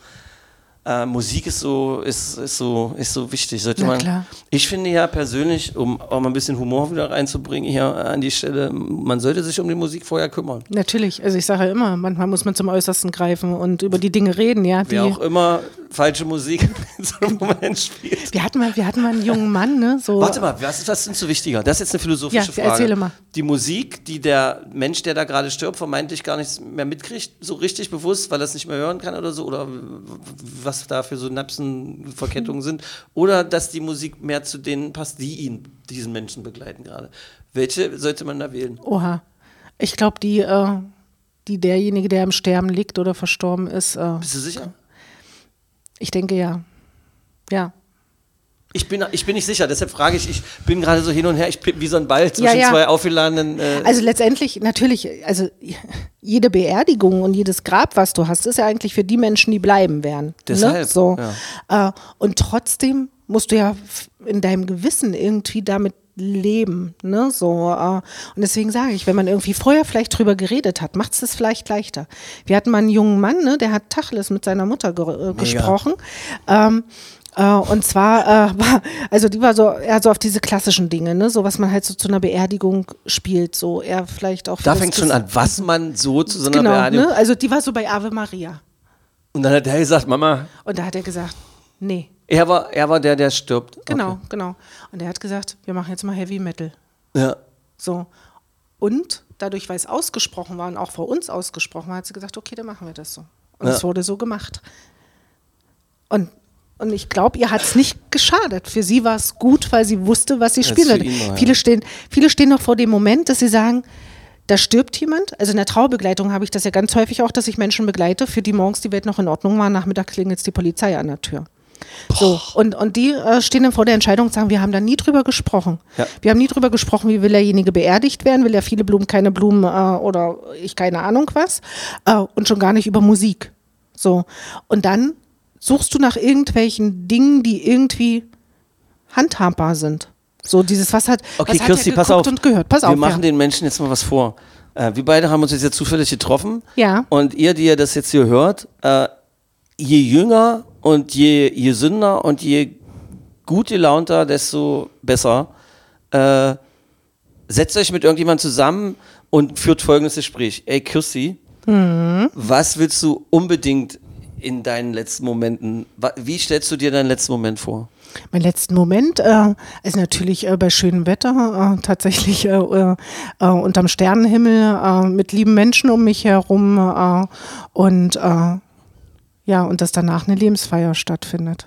Äh, Musik ist so, ist, ist so, ist so wichtig. Sollte Na man, klar. Ich finde ja persönlich, um auch mal ein bisschen Humor wieder reinzubringen hier an die Stelle, man sollte sich um die Musik vorher kümmern. Natürlich, also ich sage ja immer, manchmal muss man zum Äußersten greifen und über die Dinge reden, ja. Die, Wer auch immer falsche Musik [laughs] in so einem Moment spielt. wir, hatten mal, wir hatten mal einen jungen Mann, ne? So, Warte mal, was ist das denn so wichtiger? Das ist jetzt eine philosophische Ja, Frage. erzähle mal. Die Musik, die der Mensch, der da gerade stirbt, vermeintlich gar nichts mehr mitkriegt, so richtig bewusst, weil er es nicht mehr hören kann oder so, oder was da für Synapsenverkettungen sind, oder dass die Musik mehr zu denen passt, die ihn, diesen Menschen begleiten gerade. Welche sollte man da wählen? Oha. Ich glaube, die, äh, die derjenige, der im Sterben liegt oder verstorben ist, äh, Bist du sicher? Ich denke ja. Ja. Ich bin, ich bin nicht sicher, deshalb frage ich, ich bin gerade so hin und her, ich bin wie so ein Ball zwischen Ja, ja. zwei aufgeladenen. Äh, Also letztendlich, natürlich, also jede Beerdigung und jedes Grab, was du hast, ist ja eigentlich für die Menschen, die bleiben werden. Deshalb, ne? so. Äh, und trotzdem musst du ja in deinem Gewissen irgendwie damit leben, ne, so, äh, und deswegen sage ich, wenn man irgendwie vorher vielleicht drüber geredet hat, macht es das vielleicht leichter. Wir hatten mal einen jungen Mann, ne, der hat Tacheles mit seiner Mutter ge äh, gesprochen, ähm, äh, und zwar äh, [laughs] war, also die war so, eher so auf diese klassischen Dinge, ne, so was man halt so zu einer Beerdigung spielt, so eher vielleicht auch. da fängt schon an, was man so zu so einer Genau, Beerdigung. ne, also die war so bei Ave Maria. Und dann hat er gesagt, Mama, Und da hat er gesagt, nee, er war, er war der, der stirbt. genau, Okay. genau. Und er hat gesagt, wir machen jetzt mal Heavy Metal. Ja. So. Und dadurch, weil es ausgesprochen war und auch vor uns ausgesprochen war, hat sie gesagt, okay, dann machen wir das so. Und Ja. es wurde so gemacht. Und, und ich glaube, ihr hat es nicht geschadet. Für sie war es gut, weil sie wusste, was sie spielen ja. Viele, stehen, viele stehen noch vor dem Moment, dass sie sagen, da stirbt jemand. Also in der Traubegleitung habe ich das ja ganz häufig auch, dass ich Menschen begleite, für die morgens die Welt noch in Ordnung war, nachmittag klingelt die Polizei an der Tür. So, und, und die äh, stehen dann vor der Entscheidung und sagen, wir haben da nie drüber gesprochen. Ja. Wir haben nie drüber gesprochen, wie will derjenige beerdigt werden, will er viele Blumen, keine Blumen äh, oder ich keine Ahnung was. Äh, und schon gar nicht über Musik. So. Und dann suchst du nach irgendwelchen Dingen, die irgendwie handhabbar sind. So dieses, was hat, Okay, was hat Kirsti, er pass auf. und gehört. Pass wir auf. machen ja. den Menschen jetzt mal was vor. Äh, wir beide haben uns jetzt, jetzt zufällig getroffen. Ja. Und ihr, die ihr das jetzt hier hört, äh, je jünger und je, je sünder und je gut gelaunter, desto besser. Äh, setzt euch mit irgendjemandem zusammen und führt folgendes Gespräch. Ey, Kirsti, Mhm. was willst du unbedingt in deinen letzten Momenten, wie stellst du dir deinen letzten Moment vor? Mein letzten Moment äh, ist natürlich äh, bei schönem Wetter, äh, tatsächlich äh, äh, äh, unterm Sternenhimmel mit lieben Menschen um mich herum und ja, und dass danach eine Lebensfeier stattfindet.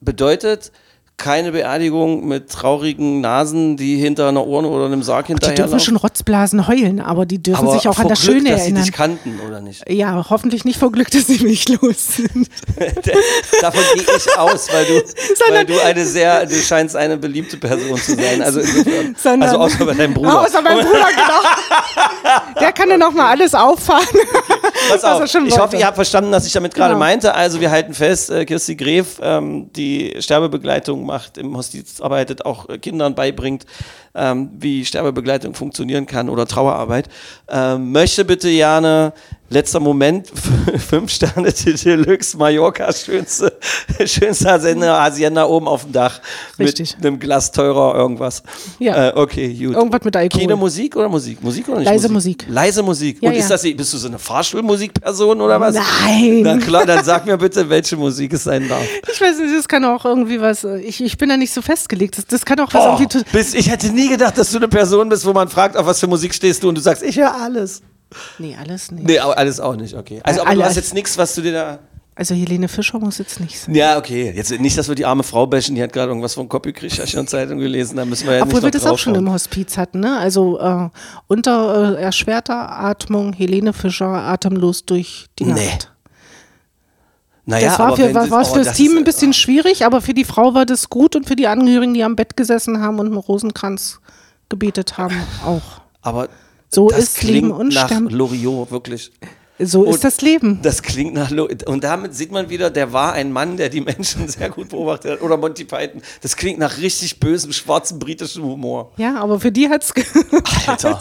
Bedeutet keine Beerdigung mit traurigen Nasen, die hinter einer Urne oder einem Sarg Die hinterher dürfen schon Rotzblasen heulen, aber die dürfen aber sich auch an das Glück, Schöne dass erinnern. sie dich kannten, oder nicht? Ja, hoffentlich nicht vor Glück, dass sie mich los sind. [laughs] Davon gehe ich aus, weil du, weil du eine sehr, du scheinst eine beliebte Person zu sein. Also, Sondern- also außer bei deinem Bruder. [laughs] Außer mein Bruder, genau. Der kann dann noch mal alles auffahren. Pass [laughs] was auf, ich hoffe, ihr habt verstanden, was ich damit gerade Genau. meinte. Also wir halten fest, äh, Kirsti Gref, ähm, die Sterbebegleitung macht, im Hospiz arbeitet, auch Kindern beibringt, ähm, wie Sterbebegleitung funktionieren kann oder Trauerarbeit. Ähm, möchte bitte gerne Letzter Moment, [laughs] fünf Sterne Deluxe, Mallorca, schönste, [laughs] schönste Hacienda, Hacienda oben auf dem Dach. Richtig. Mit einem Glas teurer irgendwas. Ja. Äh, okay, gut. Irgendwas mit Alkohol. Keine Musik oder Musik? Musik oder nicht Leise Musik? Musik. Leise Musik. Ja, Und ist ja. das, bist du so eine Fahrschulmusikperson oder was? Nein. Na klar, dann sag mir bitte, welche Musik es sein darf. Ich weiß nicht, das kann auch irgendwie was, ich, ich bin da nicht so festgelegt. Das, das kann auch was Oh, irgendwie. bis, ich hätte nie gedacht, dass du eine Person bist, wo man fragt, auf was für Musik stehst du und du sagst, ich höre alles. Nee, alles nicht. Nee, alles auch nicht, okay. Also, Äh, aber du alle- hast jetzt nichts, was du dir da. Also Helene Fischer muss jetzt nicht sein. Ja, okay. Jetzt nicht, dass wir die arme Frau bashen, die hat gerade irgendwas vom Copy der Zeitung gelesen, da müssen wir ja Obwohl nicht wir noch das auch schon draufhauen. im Hospiz hatten, ne? Also äh, unter äh, erschwerter Atmung, Helene Fischer, atemlos durch die Nee. Nacht. Naja, das war, aber für, war, war oh, fürs das Team ist- ein bisschen schwierig, aber für die Frau war das gut und für die Angehörigen, die am Bett gesessen haben und einen Rosenkranz gebetet haben, auch. Aber So das ist klingt Leben und nach. Loriot, wirklich. So Und ist das Leben. Das klingt nach Loriot. Und damit sieht man wieder, der war ein Mann, der die Menschen [laughs] sehr gut beobachtet hat. Oder Monty Python. Das klingt nach richtig bösem, schwarzen britischen Humor. Ja, aber für die hat es Alter.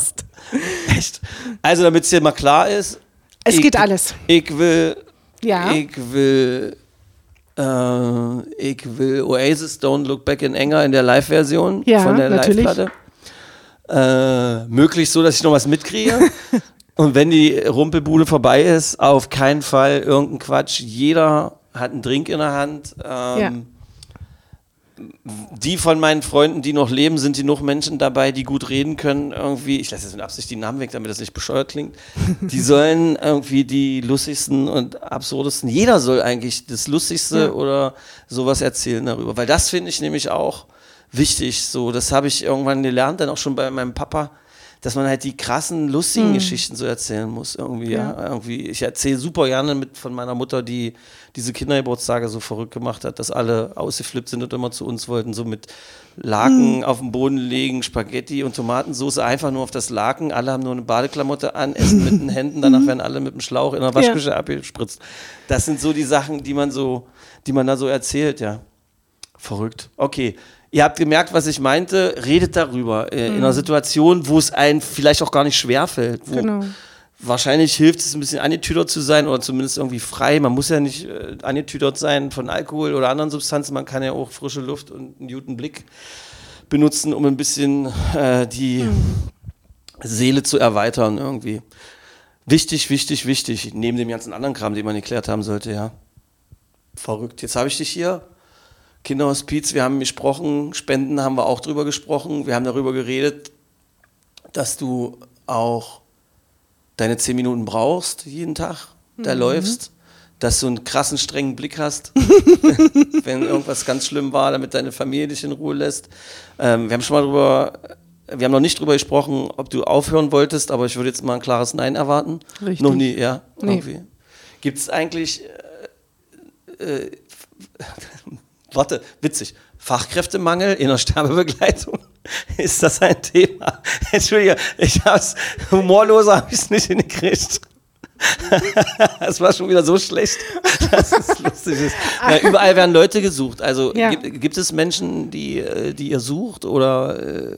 [laughs] Echt? Also, damit es dir mal klar ist. Es ich, geht alles. Ich will. Ja. Ich will. Äh, ich will Oasis Don't Look Back in Anger in der Live-Version Ja, von der. Live-Platte. Äh, möglichst so, dass ich noch was mitkriege. [laughs] Und wenn die Rumpelbude vorbei ist, auf keinen Fall irgendein Quatsch. Jeder hat einen Drink in der Hand. Ähm, Die von meinen Freunden, die noch leben, sind die noch Menschen dabei, die gut reden können. Irgendwie, ich lasse jetzt mit Absicht die Namen weg, damit das nicht bescheuert klingt. [laughs] Die sollen irgendwie die lustigsten und absurdesten. Jeder soll eigentlich das Lustigste Ja. oder sowas erzählen darüber. Weil das finde ich nämlich auch wichtig. So, das habe ich irgendwann gelernt, dann auch schon bei meinem Papa, dass man halt die krassen, lustigen Geschichten so erzählen muss. Irgendwie, ja. Ja. Irgendwie, ich erzähle super gerne mit von meiner Mutter, die diese Kindergeburtstage so verrückt gemacht hat, dass alle ausgeflippt sind und immer zu uns wollten, so mit Laken auf den Boden legen, Spaghetti und Tomatensauce einfach nur auf das Laken. Alle haben nur eine Badeklamotte an, essen mit den Händen, [laughs] danach werden alle mit dem Schlauch in der Waschküche abgespritzt. Das sind so die Sachen, die man so, die man da so erzählt, ja. Verrückt. Okay. Ihr habt gemerkt, was ich meinte. Redet darüber. Äh, In einer Situation, wo es einem vielleicht auch gar nicht schwerfällt. Wo Genau. Wahrscheinlich hilft es ein bisschen angetüdert zu sein oder zumindest irgendwie frei. Man muss ja nicht äh, angetüdert sein von Alkohol oder anderen Substanzen. Man kann ja auch frische Luft und einen guten Blick benutzen, um ein bisschen äh, die Seele zu erweitern irgendwie. Wichtig, wichtig, wichtig. Neben dem ganzen anderen Kram, den man geklärt haben sollte, ja. Verrückt. Jetzt habe ich dich hier. Kinderhospiz, wir haben gesprochen, Spenden haben wir auch drüber gesprochen. Wir haben darüber geredet, dass du auch deine zehn Minuten brauchst jeden Tag, da läufst, dass du einen krassen, strengen Blick hast, [laughs] wenn irgendwas ganz schlimm war, damit deine Familie dich in Ruhe lässt. Ähm, wir haben schon mal drüber, wir haben noch nicht drüber gesprochen, ob du aufhören wolltest, aber ich würde jetzt mal ein klares Nein erwarten. Richtig. Noch nie, ja. Nee. Gibt es eigentlich, äh, äh, warte, witzig, Fachkräftemangel in der Sterbebegleitung? [laughs] Ist das ein Thema? [laughs] Entschuldige, ich hab's, humorloser habe ich es nicht hingekriegt. [laughs] Es war schon wieder so schlecht, [laughs] dass es lustig ist. Ja, überall werden Leute gesucht. Also Ja. gibt, gibt es Menschen, die, äh, die ihr sucht oder äh,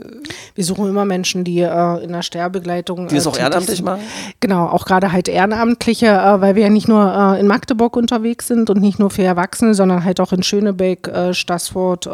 Wir suchen immer Menschen, die äh, in der Sterbegleitung. die das äh, auch ehrenamtlich machen? Genau, auch gerade halt Ehrenamtliche, äh, weil wir ja nicht nur äh, in Magdeburg unterwegs sind und nicht nur für Erwachsene, sondern halt auch in Schönebeck, äh, Stassfurt,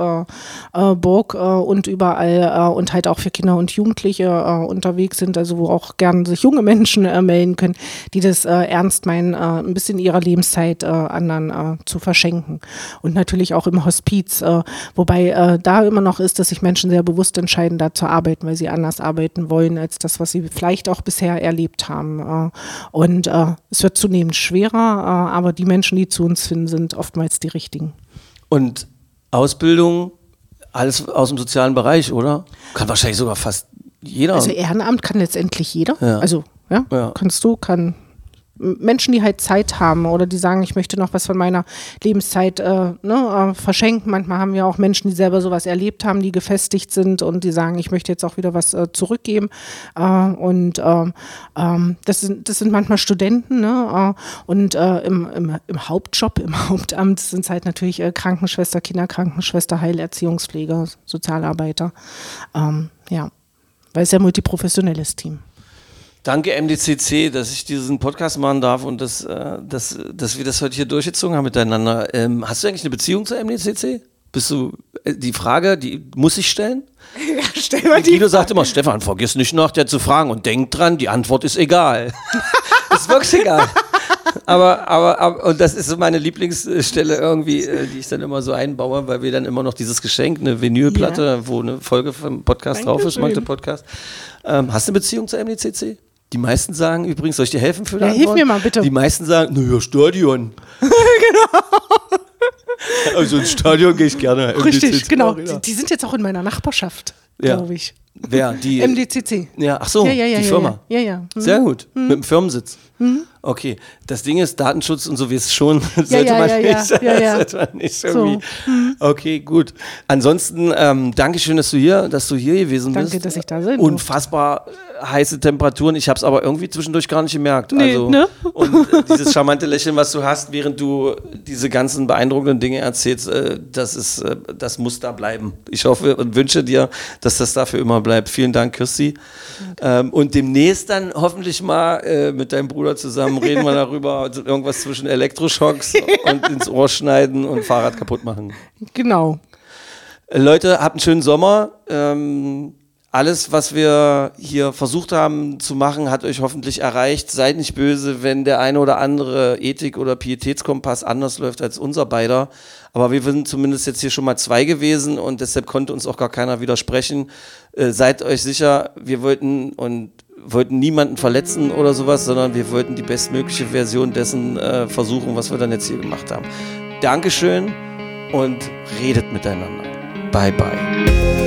Burg und überall und halt auch für Kinder und Jugendliche unterwegs sind, also wo auch gern sich junge Menschen melden können, die das äh, ernst meinen, äh, ein bisschen ihrer Lebenszeit äh, anderen äh, zu verschenken. Und natürlich auch im Hospiz, äh, wobei äh, da immer noch ist, dass sich Menschen sehr bewusst entscheiden, da zu arbeiten, weil sie anders arbeiten wollen als das, was sie vielleicht auch bisher erlebt haben. Äh, und äh, es wird zunehmend schwerer, äh, aber die Menschen, die zu uns finden, sind oftmals die richtigen. Und Ausbildung, alles aus dem sozialen Bereich, oder? Kann wahrscheinlich sogar fast jeder. Also Ehrenamt kann letztendlich jeder. Ja. Also, ja, Ja. kannst du, kann Menschen, die halt Zeit haben oder die sagen, ich möchte noch was von meiner Lebenszeit äh, ne, äh, verschenken. Manchmal haben wir auch Menschen, die selber sowas erlebt haben, die gefestigt sind und die sagen, ich möchte jetzt auch wieder was äh, zurückgeben. Äh, und ähm, ähm, das, sind, das sind manchmal Studenten. Ne? Äh, und äh, im, im, im Hauptjob, im [laughs] Hauptamt sind es halt natürlich Krankenschwester, Kinderkrankenschwester, Heilerziehungspfleger, Sozialarbeiter. Ähm, ja, weil es ja ein multiprofessionelles Team. Danke MDCC, dass ich diesen Podcast machen darf und dass, äh, dass, dass wir das heute hier durchgezogen haben miteinander. Ähm, hast du eigentlich eine Beziehung zur MDCC? Bist du äh, die Frage, die muss ich stellen? [laughs] Ja, stell mal die. Guido sagt immer, Stefan, vergiss nicht nach der zu fragen und denk dran, die Antwort ist egal. [laughs] ist wirklich egal. Aber, aber, aber, und das ist so meine Lieblingsstelle irgendwie, äh, die ich dann immer so einbaue, weil wir dann immer noch dieses Geschenk, eine Vinylplatte, wo eine Folge vom Podcast drauf ist. Magde Podcast. Ähm, hast du eine Beziehung zur MDCC? Die meisten sagen übrigens, soll ich dir helfen für Ja, hilf mir mal, bitte. Die meisten sagen, naja, Stadion. genau. [laughs] [laughs] Also ins Stadion gehe ich gerne. Richtig, MDCC genau. Arena. Die, die sind jetzt auch in meiner Nachbarschaft, Ja. glaube ich. Wer? Die, [laughs] MDCC. ja, ach so, Ja, ja, ja, die ja, Firma. Ja, ja. Mhm. Sehr gut. Mit dem Firmensitz. Okay. Das Ding ist, Datenschutz und so wie es schon, sollte ja, man ja, nicht. ja, ja, ja. Sollte man nicht irgendwie. Okay, gut. Ansonsten, ähm, danke schön, dass du hier, dass du hier gewesen Danke, bist. dass ich da sein Unfassbar äh, heiße Temperaturen. Ich habe es aber irgendwie zwischendurch gar nicht gemerkt. Nee, also, ne? [laughs] Und äh, dieses charmante Lächeln, was du hast, während du diese ganzen beeindruckenden Dinge erzählst, äh, das ist, äh, das muss da bleiben. Ich hoffe und wünsche dir, dass das dafür immer bleibt. Vielen Dank, Kirsti. Ähm, und demnächst dann hoffentlich mal äh, mit deinem Bruder zusammen reden wir [laughs] darüber, also irgendwas zwischen Elektroschocks und [laughs] ins Ohr schneiden und Fahrrad kaputt machen. Genau. Leute, habt einen schönen Sommer. Ähm, alles, was wir hier versucht haben zu machen, hat euch hoffentlich erreicht. Seid nicht böse, wenn der eine oder andere Ethik- oder Pietätskompass anders läuft als unser beider. Aber wir sind zumindest jetzt hier schon mal zwei gewesen und deshalb konnte uns auch gar keiner widersprechen. Äh, seid euch sicher, wir wollten und wollten niemanden verletzen oder sowas, sondern wir wollten die bestmögliche Version dessen äh, versuchen, was wir dann jetzt hier gemacht haben. Dankeschön und redet miteinander. Bye bye.